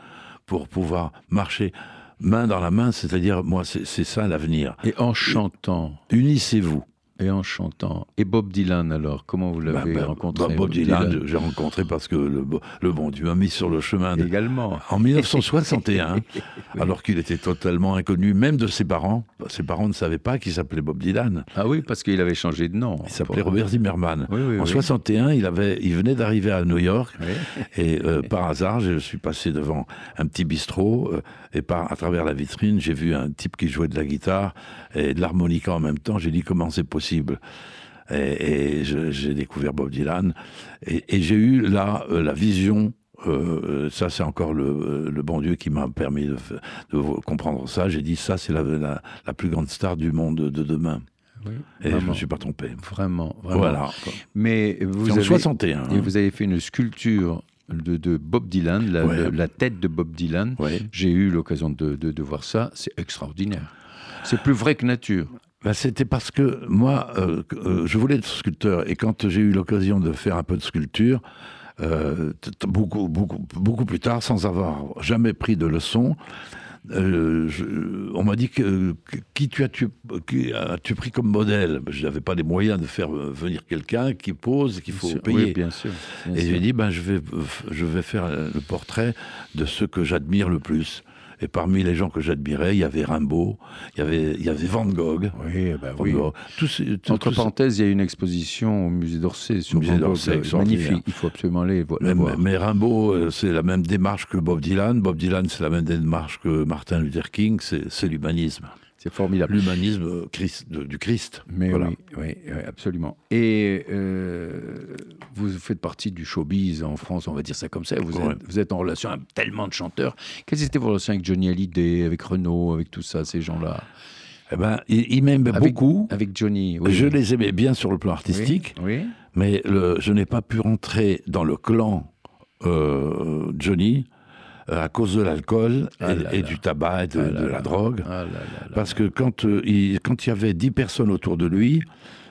Speaker 3: pour pouvoir marcher main dans la main, c'est-à-dire, moi, c'est ça l'avenir.
Speaker 1: Et en chantant,
Speaker 3: Unissez-vous.
Speaker 1: Et en chantant. Et Bob Dylan alors, comment vous l'avez
Speaker 3: Bah, bah,
Speaker 1: rencontré
Speaker 3: bah, Bob Dylan, j'ai rencontré parce que le, le bon Dieu m'a mis sur le chemin de,
Speaker 1: Également.
Speaker 3: En 1961, alors qu'il était totalement inconnu, même de ses parents. Ses parents ne savaient pas qu'il s'appelait Bob Dylan.
Speaker 1: Ah oui, parce qu'il avait changé de nom.
Speaker 3: Il s'appelait Robert Zimmerman.
Speaker 1: Oui, oui,
Speaker 3: en
Speaker 1: oui.
Speaker 3: 61, il, avait, il venait d'arriver à New York. Et euh, par hasard, je suis passé devant un petit bistrot euh, et par, à travers la vitrine, j'ai vu un type qui jouait de la guitare et de l'harmonica en même temps. J'ai dit comment c'est possible. Et, j'ai découvert Bob Dylan et, et j'ai eu là euh, la vision. euh, ça, c'est encore le, le bon Dieu qui m'a permis de, comprendre ça. J'ai dit ça, c'est la, la, la plus grande star du monde de demain.
Speaker 1: Oui,
Speaker 3: Et je ne me suis pas trompé.
Speaker 1: Vraiment, vraiment.
Speaker 3: Voilà.
Speaker 1: Mais vous
Speaker 3: en
Speaker 1: avez,
Speaker 3: 61. hein.
Speaker 1: et vous avez fait une sculpture de, de Bob Dylan, la,
Speaker 3: Ouais.
Speaker 1: le- la tête de Bob Dylan.
Speaker 3: Ouais.
Speaker 1: J'ai eu l'occasion de, de- de voir ça. C'est extraordinaire. C'est plus vrai que nature.
Speaker 3: Ben, C'était parce que moi, euh, euh, je voulais être sculpteur. Et quand j'ai eu l'occasion de faire un peu de sculpture, euh, beaucoup, beaucoup, beaucoup plus tard, sans avoir jamais pris de leçons, euh, je- on m'a dit que, que- qui tu as-tu pris comme modèle? Je n'avais pas les moyens de faire venir quelqu'un qui pose, qu'il faut
Speaker 1: Sûr.
Speaker 3: payer.
Speaker 1: Oui, bien sûr. bien
Speaker 3: Et j'ai dit, ben, je, vais, je vais faire le portrait de ceux que j'admire le plus. Et parmi les gens que j'admirais, il y avait Rimbaud, il y avait, il y avait Van Gogh.
Speaker 1: Oui, bah
Speaker 3: Van
Speaker 1: oui.
Speaker 3: Gogh.
Speaker 1: Entre parenthèses, il y a une exposition au musée d'Orsay sur
Speaker 3: musée
Speaker 1: Van Gogh,
Speaker 3: d'Orsay,
Speaker 1: euh, magnifique. Il faut absolument aller vo- la
Speaker 3: mais,
Speaker 1: voir.
Speaker 3: mais Rimbaud, euh, c'est la même démarche que Bob Dylan. Bob Dylan, c'est la même démarche que Martin Luther King. C'est l'humanisme.
Speaker 1: C'est formidable.
Speaker 3: L'humanisme euh, Christ- du Christ.
Speaker 1: Mais
Speaker 3: Voilà.
Speaker 1: oui, oui, oui, absolument. Et euh, vous faites partie du showbiz en France, on va dire ça comme ça. Vous,
Speaker 3: Ouais.
Speaker 1: êtes, vous êtes en relation avec tellement de chanteurs. Quelles étaient vos relations avec Johnny Hallyday, avec Renaud, avec tout ça, ces gens-là?
Speaker 3: Eh ben, il,
Speaker 1: Avec-
Speaker 3: beaucoup.
Speaker 1: Avec Johnny, oui.
Speaker 3: Je les aimais bien sur le plan artistique.
Speaker 1: Oui.
Speaker 3: Mais le- je n'ai pas pu rentrer dans le clan euh, Johnny à cause de l'alcool
Speaker 1: Ah
Speaker 3: et, du tabac et de,
Speaker 1: Ah
Speaker 3: de la drogue.
Speaker 1: Ah là là là.
Speaker 3: Parce que quand, euh, il, quand il y avait dix personnes autour de lui,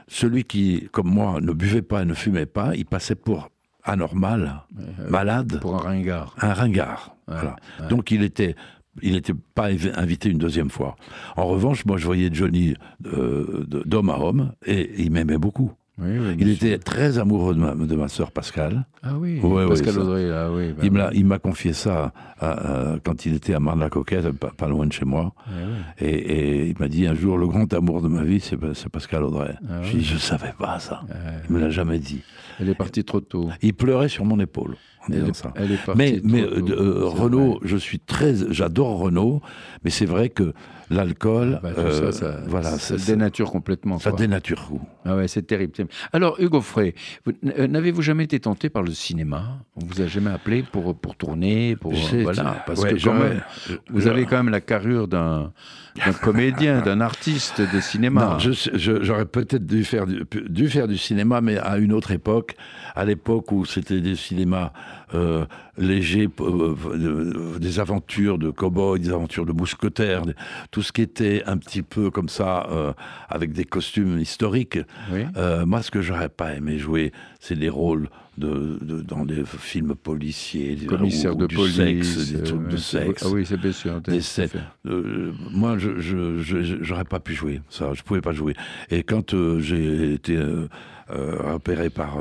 Speaker 3: celui qui, comme moi, ne buvait pas et ne fumait pas, il passait pour anormal, malade,
Speaker 1: Pour un ringard.
Speaker 3: un ringard.
Speaker 1: Ouais,
Speaker 3: Voilà.
Speaker 1: ouais.
Speaker 3: Donc il était... Il n'était pas invi- invité une deuxième fois. En revanche, moi, je voyais Johnny euh, d'homme à homme et il m'aimait beaucoup.
Speaker 1: Oui, oui,
Speaker 3: Il était très amoureux de ma, de ma sœur Pascal.
Speaker 1: Ah oui,
Speaker 3: Ouais, ouais,
Speaker 1: Pascal
Speaker 3: ça.
Speaker 1: Audrey, là, oui. bah
Speaker 3: Il m'a confié ça à- à- quand il était à Marne-la-Coquette, pas, pas loin de chez moi.
Speaker 1: Ouais, ouais.
Speaker 3: Et, et il m'a dit un jour, le grand amour de ma vie, c'est Pascal Audrey.
Speaker 1: Ah ouais.
Speaker 3: je ne savais pas ça.
Speaker 1: Ouais.
Speaker 3: Il me l'a jamais dit.
Speaker 1: Elle est partie trop tôt.
Speaker 3: Il pleurait sur mon épaule
Speaker 1: Elle est,
Speaker 3: ça.
Speaker 1: elle est partie
Speaker 3: Mais,
Speaker 1: trop
Speaker 3: mais
Speaker 1: tôt.
Speaker 3: euh, euh, Renault, je suis très, j'adore Renault, mais c'est vrai que l'alcool,
Speaker 1: Bah, tout
Speaker 3: euh,
Speaker 1: ça, ça,
Speaker 3: voilà,
Speaker 1: ça dénature complètement.
Speaker 3: ça
Speaker 1: quoi.
Speaker 3: dénature tout.
Speaker 1: Ah ouais, c'est terrible. Alors, Hugo Frey, euh, n'avez-vous jamais été tenté par le cinéma? On vous a jamais appelé pour, pour tourner pour, Voilà, parce
Speaker 3: ouais,
Speaker 1: que quand même, vous
Speaker 3: je-
Speaker 1: avez quand même la carrure d'un <laughs> comédien, d'un artiste de cinéma.
Speaker 3: J'aurais peut-être dû faire, du, dû faire du cinéma, mais à une autre époque, à l'époque où c'était des cinémas euh, légers, euh, euh, des aventures de cow-boys, des aventures de mousquetaires, tout ce qui était un petit peu comme ça, euh, avec des costumes historiques.
Speaker 1: Oui.
Speaker 3: Moi, ce que j'aurais pas aimé jouer, c'est des rôles de, de- dans des films policiers, des-
Speaker 1: Commissaire
Speaker 3: ou
Speaker 1: de
Speaker 3: du
Speaker 1: police.
Speaker 3: sexe, des trucs de sexe.
Speaker 1: Ah oui, c'est bien sûr.
Speaker 3: des. Euh, moi, je, j'aurais pas pu jouer ça. Je pouvais pas jouer. Et quand euh, j'ai été euh, repéré par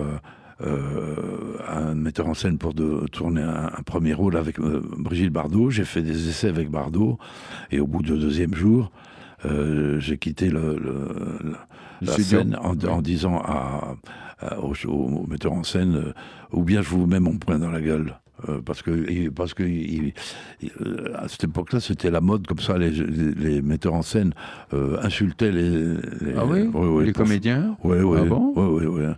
Speaker 3: euh, un metteur en scène pour de, tourner un, un premier rôle avec euh, Brigitte Bardot, j'ai fait des essais avec Bardot. Et au bout du deuxième jour, euh, j'ai quitté le, le- le-
Speaker 1: Le
Speaker 3: la scène en, en disant à, à- au, au metteur en scène ou bien je vous mets mon poing dans la gueule. Euh, parce que, parce que il- il- à cette époque-là, c'était la mode comme ça. Les, les- les metteurs en scène euh, insultaient les, les-
Speaker 1: Ah oui? Les
Speaker 3: pour-
Speaker 1: comédiens Ah bon?
Speaker 3: Ouais, ouais, ouais,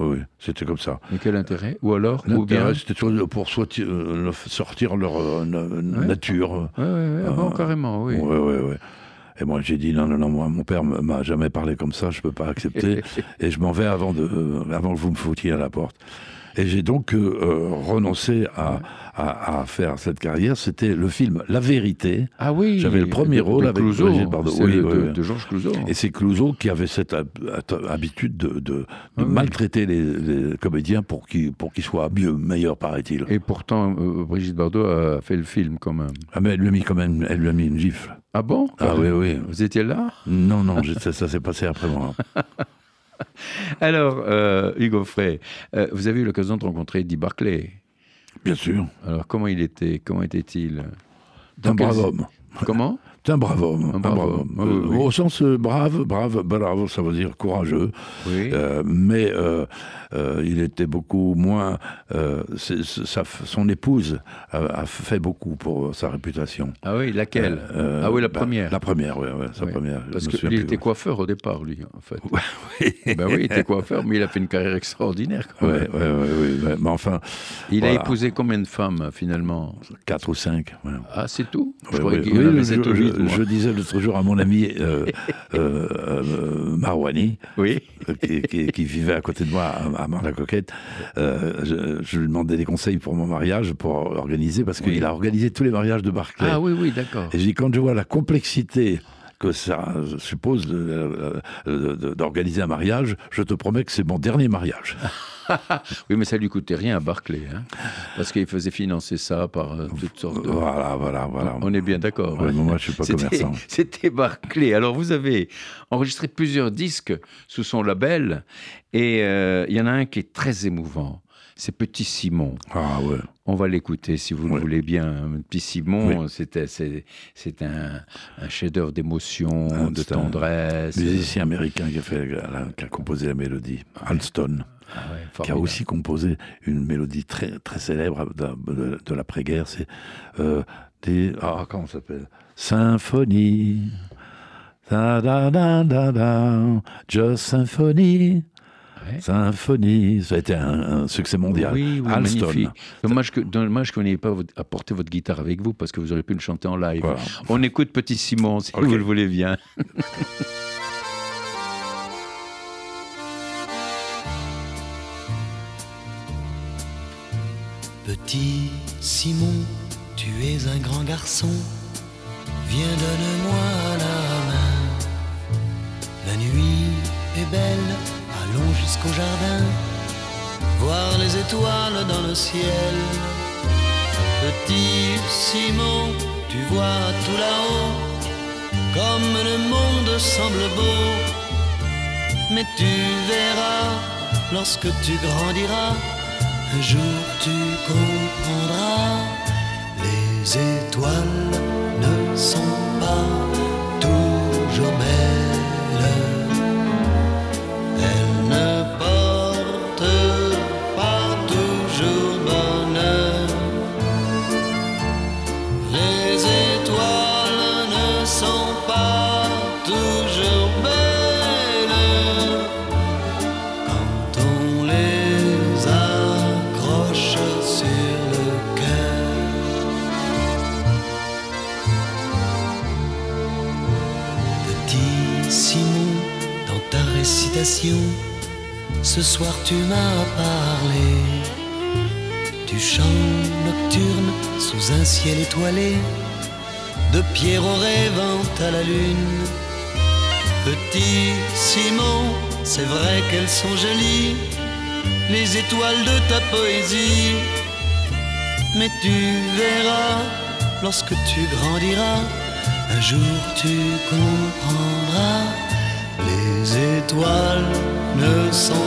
Speaker 3: ouais, ouais, c'était comme ça.
Speaker 1: Mais quel intérêt? Ou alors Ou bien
Speaker 3: L'intérêt, c'était toujours pour sortir, euh, leur- sortir leur euh, na- nature.
Speaker 1: Ouais, ouais, ouais, ah bon,
Speaker 3: Euh,
Speaker 1: carrément, oui.
Speaker 3: Ouais, ouais, ouais. Et moi, j'ai dit non, non, non, moi, mon père m- m'a jamais parlé comme ça, je peux pas accepter. <laughs> et je m'en vais avant, de, euh, avant que vous me foutiez à la porte. Et j'ai donc euh, renoncé à, à, à faire cette carrière. C'était le film La Vérité.
Speaker 1: Ah oui
Speaker 3: J'avais le premier
Speaker 1: de-
Speaker 3: rôle
Speaker 1: de
Speaker 3: avec
Speaker 1: Clouzot.
Speaker 3: Brigitte Bardot.
Speaker 1: C'est
Speaker 3: Oui,
Speaker 1: le-
Speaker 3: oui,
Speaker 1: de, Georges Clouzot.
Speaker 3: Et c'est Clouseau qui avait cette hab- hab- habitude de,
Speaker 1: Ah oui.
Speaker 3: maltraiter les, les comédiens pour qu'ils pour qu'ils soient mieux, meilleurs, paraît-il.
Speaker 1: Et pourtant, euh, Brigitte Bardot a fait le film quand même.
Speaker 3: Ah, mais elle lui a mis quand même, elle lui a mis une gifle.
Speaker 1: Ah bon?
Speaker 3: Ah oui, oui.
Speaker 1: Vous étiez là?
Speaker 3: Non, non, <laughs> ça, ça s'est passé après moi.
Speaker 1: Alors, euh, Hugo Frey, euh, vous avez eu l'occasion de rencontrer Eddie Barclay.
Speaker 3: Bien sûr.
Speaker 1: Alors, comment il était Comment était-il?
Speaker 3: C'est un
Speaker 1: Dans quel-
Speaker 3: brave homme.
Speaker 1: Comment?
Speaker 3: C'est un brave homme.
Speaker 1: Un
Speaker 3: Un
Speaker 1: brave
Speaker 3: brave
Speaker 1: homme.
Speaker 3: homme.
Speaker 1: Oui, oui.
Speaker 3: Au sens euh, brave, brave, bravo, ça veut dire courageux.
Speaker 1: Oui.
Speaker 3: Euh, mais euh, euh, il était beaucoup moins. euh, c'est- c'est- sa- son épouse a, a fait beaucoup pour sa réputation.
Speaker 1: Ah oui, laquelle?
Speaker 3: Euh,
Speaker 1: Ah oui, la
Speaker 3: bah,
Speaker 1: première.
Speaker 3: La première, oui, ouais, sa
Speaker 1: Oui.
Speaker 3: première.
Speaker 1: Parce qu'il était coiffeur au départ, lui, en fait. <laughs>
Speaker 3: Oui.
Speaker 1: ben oui, il était coiffeur, mais il a fait une carrière extraordinaire.
Speaker 3: ouais, ouais, ouais. Mais enfin,
Speaker 1: Il a épousé combien de femmes, finalement?
Speaker 3: Quatre ou cinq.
Speaker 1: Ah, c'est tout? Je croyais qu'il y en
Speaker 3: Oui,
Speaker 1: avait huit,
Speaker 3: je- disais l'autre jour à mon ami euh, euh, euh, Marouani,
Speaker 1: Oui.
Speaker 3: euh, qui, qui- qui vivait à côté de moi à, à Mar-la-Coquette, euh, je, je lui demandais des conseils pour mon mariage, pour organiser, parce
Speaker 1: Oui.
Speaker 3: qu'il a organisé tous les mariages de Barclay.
Speaker 1: Ah oui, oui, d'accord.
Speaker 3: Et je dis, quand je vois la complexité que ça suppose de- de- d'organiser un mariage, je te promets que c'est mon dernier mariage. <laughs>
Speaker 1: oui, mais ça lui coûtait rien à Barclay, hein, parce qu'il faisait financer ça par euh, toutes sortes de...
Speaker 3: Voilà, voilà, voilà.
Speaker 1: On est bien d'accord.
Speaker 3: Ouais, mais moi, je suis pas commerçant. <laughs>
Speaker 1: C'était Barclay. Alors, vous avez enregistré plusieurs disques sous son label, et euh, il y en a un qui est très émouvant. C'est Petit Simon.
Speaker 3: Ah ouais.
Speaker 1: On va l'écouter si vous le voulez bien. Petit Simon, c'était c'est un, un chef-d'œuvre d'émotion,
Speaker 3: Ah,
Speaker 1: de
Speaker 3: c'est un
Speaker 1: tendresse.
Speaker 3: Musicien américain qui a, fait, qui a composé la mélodie, Alston,
Speaker 1: Ah ouais,
Speaker 3: qui a aussi composé une mélodie très, très célèbre de, de- de l'après-guerre. C'est euh, des. Ah, comment ça s'appelle? Symphonie. Da, da, da, da, da, Just Symphony.
Speaker 1: Ouais.
Speaker 3: Symphonie. Ça a été un, un succès mondial.
Speaker 1: Oui, oui,
Speaker 3: Alston.
Speaker 1: magnifique. Dommage que, dommage que vous n'ayez pas apporté votre guitare avec vous parce que vous auriez pu le chanter en live.
Speaker 3: Voilà.
Speaker 1: On écoute Petit Simon si vous le voulez bien. <laughs>
Speaker 4: Petit Simon, tu es un grand garçon. Viens, donne-moi la main. La nuit est belle, allons jusqu'au jardin. Voir les étoiles dans le ciel. Petit Simon, tu vois tout là-haut. Comme le monde semble beau. Mais tu verras, lorsque tu grandiras, un jour tu comprendras, les étoiles ne sont pas ce soir tu m'as parlé du chant nocturne sous un ciel étoilé, de Pierrot rêvant à la lune. Petit Simon, c'est vrai qu'elles sont jolies, les étoiles de ta poésie. Mais tu verras, lorsque tu grandiras, un jour tu comprendras, étoiles ne sont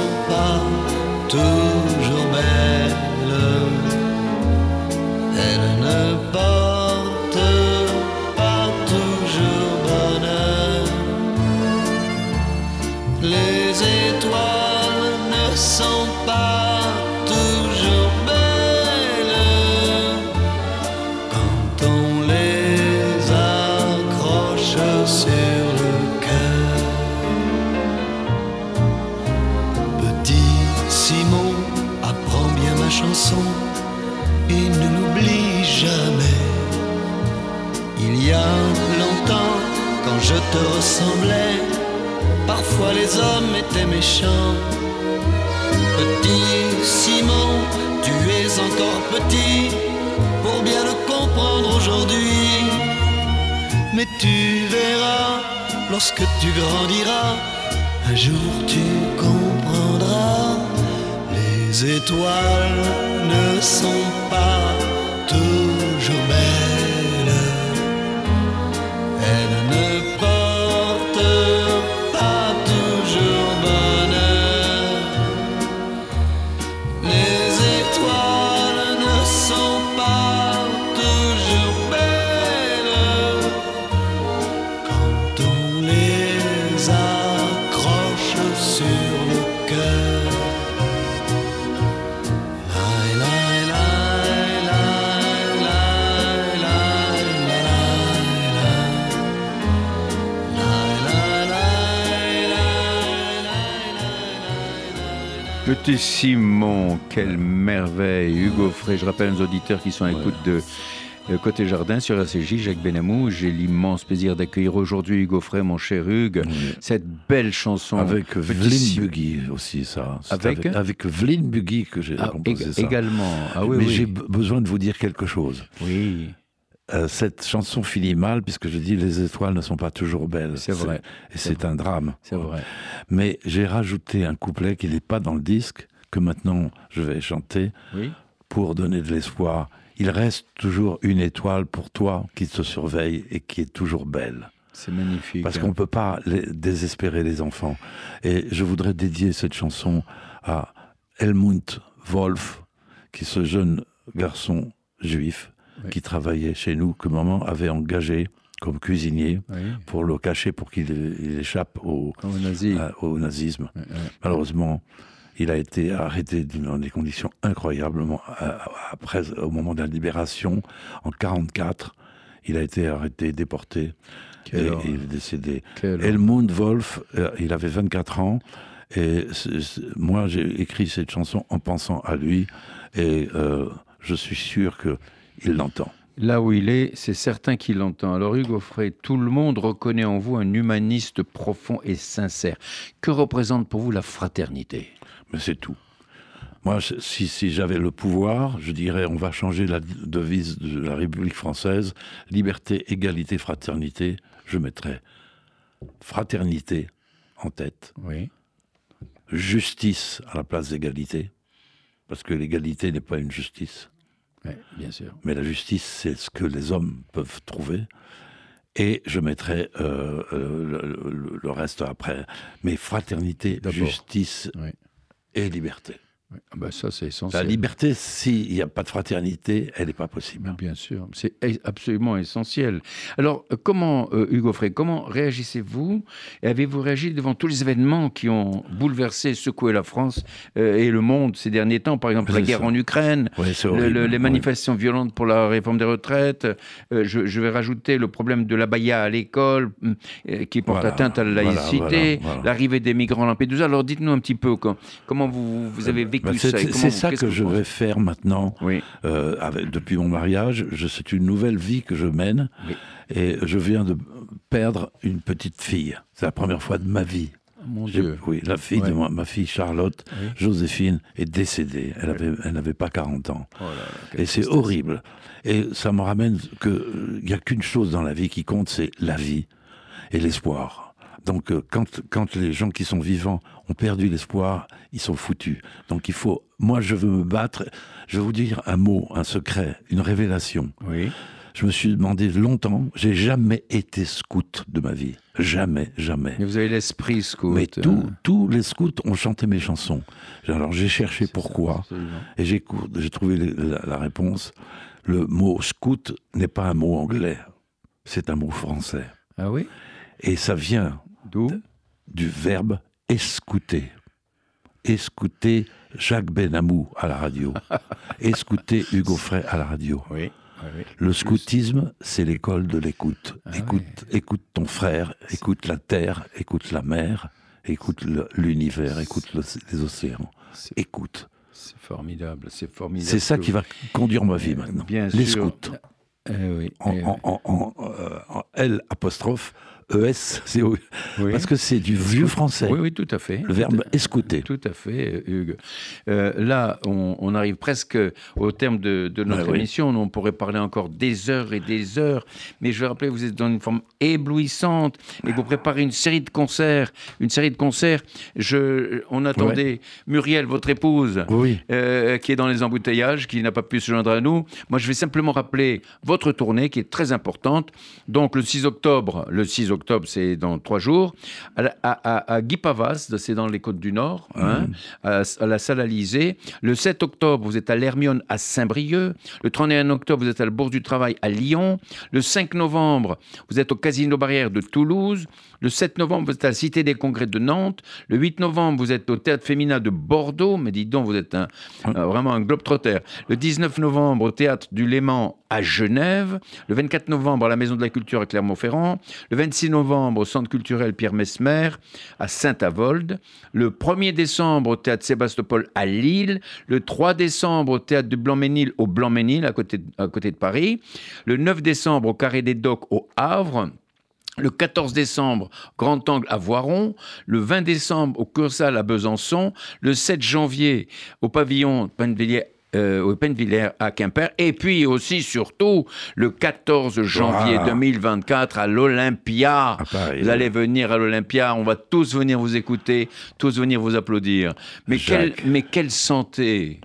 Speaker 4: les hommes étaient méchants. Petit Simon, tu es encore petit pour bien le comprendre aujourd'hui. Mais tu verras, lorsque tu grandiras, un jour tu comprendras. Les étoiles ne sont pas toujours belles.
Speaker 1: Petit Simon, quelle merveille. Hugo Frey, je rappelle nos auditeurs qui sont à l'écoute de euh, Côté Jardin sur RCJ, Jacques Benamou. J'ai l'immense plaisir d'accueillir aujourd'hui Hugo Frey, mon cher Hugues. Cette belle chanson.
Speaker 3: Avec
Speaker 1: Simon.
Speaker 3: Buggy aussi, ça.
Speaker 1: Avec
Speaker 3: avec Buggy que j'ai
Speaker 1: Ah,
Speaker 3: composé
Speaker 1: ég-
Speaker 3: ça.
Speaker 1: également. Ah oui,
Speaker 3: Mais
Speaker 1: oui.
Speaker 3: j'ai besoin de vous dire quelque chose.
Speaker 1: Oui.
Speaker 3: Euh, cette chanson finit mal puisque je dis les étoiles ne sont pas toujours belles.
Speaker 1: C'est vrai.
Speaker 3: Et c'est un drame.
Speaker 1: C'est vrai.
Speaker 3: Mais j'ai rajouté un couplet qui n'est pas dans le disque, que maintenant je vais chanter
Speaker 1: Oui.
Speaker 3: pour donner de l'espoir. Il reste toujours une étoile pour toi qui te surveille et qui est toujours belle.
Speaker 1: C'est magnifique.
Speaker 3: Parce qu'on ne peut pas les- désespérer les enfants. Et je voudrais dédier cette chanson à Helmut Wolf, qui est ce jeune garçon juif
Speaker 1: Oui.
Speaker 3: qui travaillait chez nous, que maman avait engagé comme cuisinier
Speaker 1: Oui.
Speaker 3: pour le cacher, pour qu'il il échappe au,
Speaker 1: Comme au nazi.
Speaker 3: à- au nazisme. Malheureusement, il a été arrêté dans des conditions incroyablement. euh, Après, au moment de la libération, en 44, il a été arrêté, déporté, et il est décédé. Helmut Wolf, euh, il avait 24 ans, et moi j'ai écrit cette chanson en pensant à lui, et euh, je suis sûr qu'il l'entend.
Speaker 1: Là où il est, c'est certain qu'il l'entend. Alors Hugo Frey, tout le monde reconnaît en vous un humaniste profond et sincère. Que représente pour vous la fraternité?
Speaker 3: Mais c'est tout. Moi, si, si j'avais le pouvoir, je dirais on va changer la devise de la République française. Liberté, égalité, fraternité. Je mettrais fraternité en tête,
Speaker 1: Oui.
Speaker 3: justice à la place d'égalité. Parce que l'égalité n'est pas une justice.
Speaker 1: Bien sûr.
Speaker 3: Mais la justice, c'est ce que les hommes peuvent trouver. Et je mettrai euh, euh, le, le- le reste après. Mais fraternité, justice
Speaker 1: Oui.
Speaker 3: et liberté.
Speaker 1: Oui. Ah bah ça, c'est
Speaker 3: La
Speaker 1: essentiel.
Speaker 3: liberté, s'il n'y a pas de fraternité, elle n'est pas possible.
Speaker 1: Bien sûr, c'est absolument essentiel. Alors, euh, comment, euh, Hugo Frey, comment réagissez-vous avez-vous réagi devant tous les événements qui ont bouleversé, secoué la France euh, et le monde ces derniers temps? Par exemple, la guerre
Speaker 3: ça.
Speaker 1: en Ukraine,
Speaker 3: Oui, c'est
Speaker 1: le-
Speaker 3: horrible.
Speaker 1: le- les
Speaker 3: Oui.
Speaker 1: manifestations violentes pour la réforme des retraites. euh, je, je vais rajouter le problème de l'abaya à l'école, euh, qui porte
Speaker 3: Voilà,
Speaker 1: atteinte à la laïcité,
Speaker 3: voilà, voilà.
Speaker 1: l'arrivée des migrants à Lampedusa. Alors, dites-nous un petit peu com- comment vous, vous avez vécu
Speaker 3: Bah,
Speaker 1: ça.
Speaker 3: c'est ça que, je vais faire maintenant.
Speaker 1: Oui,
Speaker 3: euh, avec, depuis mon mariage, je- c'est une nouvelle vie que je mène.
Speaker 1: Oui.
Speaker 3: Et je viens de perdre une petite fille. C'est la première fois de ma vie.
Speaker 1: mon Dieu.
Speaker 3: Oui, la fille
Speaker 1: Ouais.
Speaker 3: de ma, ma fille Charlotte,
Speaker 1: Oui.
Speaker 3: Joséphine, est décédée. Elle avait- elle n'avait pas 40 ans.
Speaker 1: Oh là là, quelle
Speaker 3: Et c'est horrible. Et ça me ramène qu'il n'y a qu'une chose dans la vie qui compte, c'est la vie et l'espoir. Donc euh, quand, quand les gens qui sont vivants ont perdu l'espoir, ils sont foutus. Donc il faut, moi je veux me battre, je vais vous dire un mot, un secret, une révélation.
Speaker 1: Oui.
Speaker 3: Je me suis demandé longtemps, j'ai jamais été scout de ma vie. Jamais, jamais.
Speaker 1: Mais vous avez l'esprit scout.
Speaker 3: Mais
Speaker 1: hein.
Speaker 3: tous- les scouts ont chanté mes chansons. Alors j'ai cherché pourquoi.
Speaker 1: ça.
Speaker 3: Et j'ai trouvé la, la réponse. Le mot scout n'est pas un mot anglais, c'est un mot français.
Speaker 1: Ah oui?
Speaker 3: Et ça vient
Speaker 1: D'où
Speaker 3: du verbe escouter. Escouter Jacques Benamou à la radio. <laughs> Escouter Hugo Frey à la radio.
Speaker 1: Oui. oui, oui.
Speaker 3: Le scoutisme, c'est l'école de l'écoute.
Speaker 1: Ah
Speaker 3: écoute, écoute ton frère, écoute la terre, écoute la mer, écoute l'univers, écoute le- les océans. Écoute.
Speaker 1: c'est formidable, c'est formidable.
Speaker 3: C'est ça qui va conduire ma vie
Speaker 1: Euh,
Speaker 3: maintenant.
Speaker 1: Bien
Speaker 3: les
Speaker 1: sûr.
Speaker 3: scouts.
Speaker 1: Oui,
Speaker 3: en, en- en- en- euh, en L apostrophe ES, c'est au-
Speaker 1: oui.
Speaker 3: parce que c'est du vieux français.
Speaker 1: Oui, oui, tout à fait.
Speaker 3: Le verbe escouter.
Speaker 1: Tout à fait, euh, Hugues. Euh, là, on, on arrive presque au terme de, de notre
Speaker 3: oui.
Speaker 1: émission. On pourrait parler encore des heures et des heures. Mais je vais rappeler, vous êtes dans une forme éblouissante et vous préparez une série de concerts. Une série de concerts. Je, on attendait Muriel, votre épouse,
Speaker 3: Oui.
Speaker 1: euh, qui est dans les embouteillages, qui n'a pas pu se joindre à nous. Moi, je vais simplement rappeler votre tournée qui est très importante. Donc, le 6 octobre, le 6 octobre, c'est dans trois jours, à, à, à- à Guy Pavas, c'est dans les Côtes du Nord, hein, à, à la salle Alizé. Le 7 octobre, vous êtes à l'Hermione à Saint-Brieuc. Le 31 octobre, vous êtes à la Bourse du Travail à Lyon. Le 5 novembre, vous êtes au Casino Barrière de Toulouse. Le 7 novembre, vous êtes à la Cité des Congrès de Nantes. Le 8 novembre, vous êtes au Théâtre Féminin de Bordeaux. Mais dites donc, vous êtes un, un- vraiment un globe-trotter. Le 19 novembre, au Théâtre du Léman à Genève. Le 24 novembre, à la Maison de la Culture à Clermont-Ferrand. Le 26 novembre, au Centre culturel Pierre Mesmer à Saint-Avold. Le 1er décembre, au Théâtre Sébastopol à Lille. Le 3 décembre, au Théâtre du Blanc-Ménil au Blanc-Ménil, à côté, de- à côté de Paris. Le 9 décembre, au Carré des Docks au Havre. Le 14 décembre, Grand Angle à Voiron. Le 20 décembre, au Cursal à Besançon. Le 7 janvier, au pavillon Pennevilliers euh, au Penvillers à Quimper. Et puis aussi, surtout, le 14 janvier
Speaker 3: Ah.
Speaker 1: 2024 à l'Olympia. Vous allez venir à l'Olympia, on va tous venir vous écouter, tous venir vous applaudir. Mais, mais quelle santé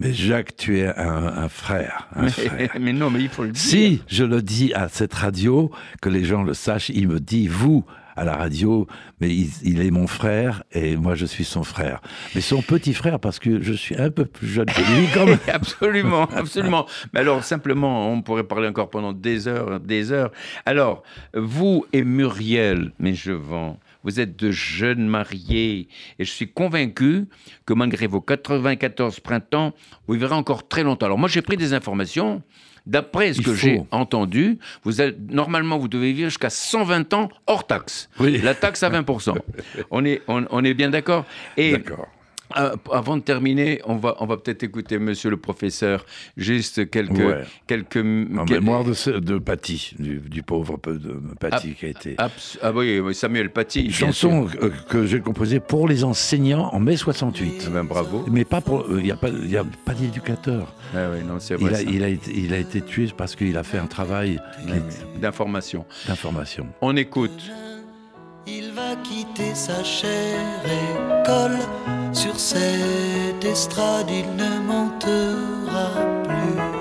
Speaker 3: Mais Jacques, tu es un, un frère. Un
Speaker 1: mais,
Speaker 3: frère.
Speaker 1: mais non, mais il faut le dire.
Speaker 3: Si je le dis à cette radio, que les gens le sachent, il me dit vous à la radio, mais il, est mon frère et moi je suis son frère. Mais son petit frère parce que je suis un peu plus jeune que lui quand même. <laughs>
Speaker 1: absolument, absolument. Mais alors, simplement, on pourrait parler encore pendant des heures, des heures. Alors, vous et Muriel, mais je vends. Vous êtes de jeunes mariés et je suis convaincu que malgré vos 94 printemps, vous vivrez encore très longtemps. Alors moi j'ai pris des informations. D'après ce
Speaker 3: Il
Speaker 1: que j'ai entendu, vous êtes, normalement vous devez vivre jusqu'à 120 ans hors taxe.
Speaker 3: Oui.
Speaker 1: La taxe à 20%. <laughs> on, est, on, on est bien d'accord? Et
Speaker 3: D'accord.
Speaker 1: Euh, avant de terminer, on va, on va peut-être écouter monsieur le professeur, juste quelques.
Speaker 3: Ouais.
Speaker 1: quelques
Speaker 3: En
Speaker 1: quel-
Speaker 3: mémoire de, de Paty, du, du pauvre peu de Paty qui a été.
Speaker 1: Ah oui, Samuel Paty.
Speaker 3: Chanson euh, que j'ai composée pour les enseignants en mai 68.
Speaker 1: Eh ben, bravo.
Speaker 3: Mais pas pour. Il n'y a pas, y a pas d'éducateur.
Speaker 1: Ah oui, non, c'est
Speaker 3: Il,
Speaker 1: vrai.
Speaker 3: a-
Speaker 1: ça.
Speaker 3: il, a été- il a été tué parce qu'il a fait un travail
Speaker 1: D'information.
Speaker 3: d'information.
Speaker 1: On écoute.
Speaker 4: Il va quitter sa chère école. Sur cette estrade, il ne montera plus.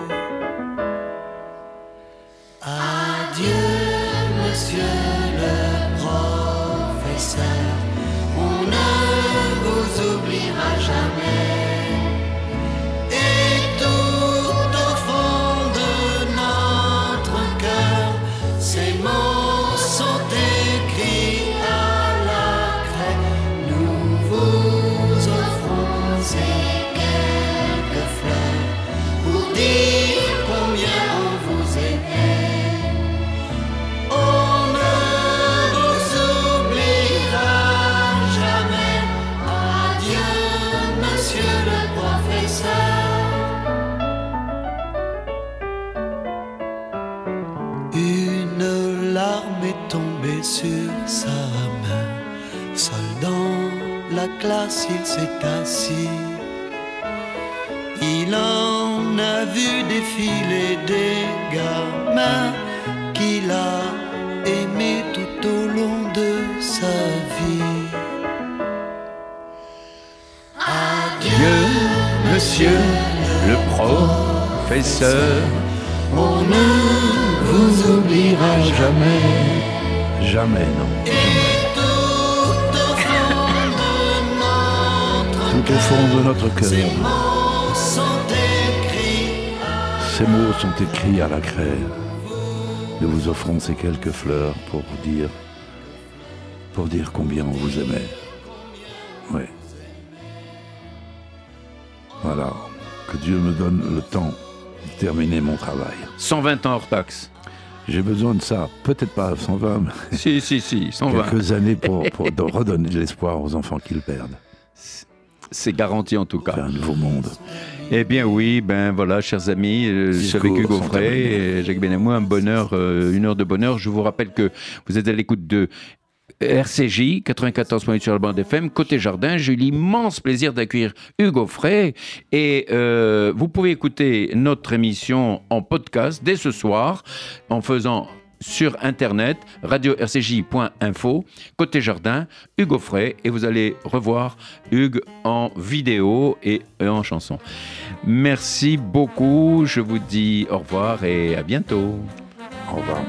Speaker 4: Classe, il s'est assis. Il en a vu défiler des gamins qu'il a aimés tout au long de sa vie.
Speaker 1: Dieu, monsieur le professeur.
Speaker 4: On ne vous oubliera
Speaker 3: Jamais. Jamais, non.
Speaker 4: Au fond de notre
Speaker 3: cœur, ces mots sont écrits à la craie. Nous vous offrons ces quelques fleurs pour vous dire, pour dire combien on vous aimait. Oui. Voilà. Que Dieu me donne le temps de terminer mon travail.
Speaker 1: 120 ans hors taxe.
Speaker 3: J'ai besoin de ça. Peut-être pas à 120, mais
Speaker 1: Si, si, si, 120. <laughs>
Speaker 3: quelques années pour, redonner de l'espoir aux enfants qui le perdent.
Speaker 1: C'est garanti en tout cas.
Speaker 3: Faire un nouveau monde.
Speaker 1: Eh bien oui, ben voilà, chers amis, euh, je suis avec Hugo Frey et Jacques Benamou, un bonheur, euh, une heure de bonheur. Je vous rappelle que vous êtes à l'écoute de RCJ 94.8 sur la bande FM. Côté jardin, j'ai eu l'immense plaisir d'accueillir Hugo Frey et euh, vous pouvez écouter notre émission en podcast dès ce soir en faisant sur internet radio-rcj.info côté jardin Hugo Frey et vous allez revoir Hugues en vidéo et en chanson. Merci beaucoup, je vous dis au revoir et à bientôt.
Speaker 3: Au revoir.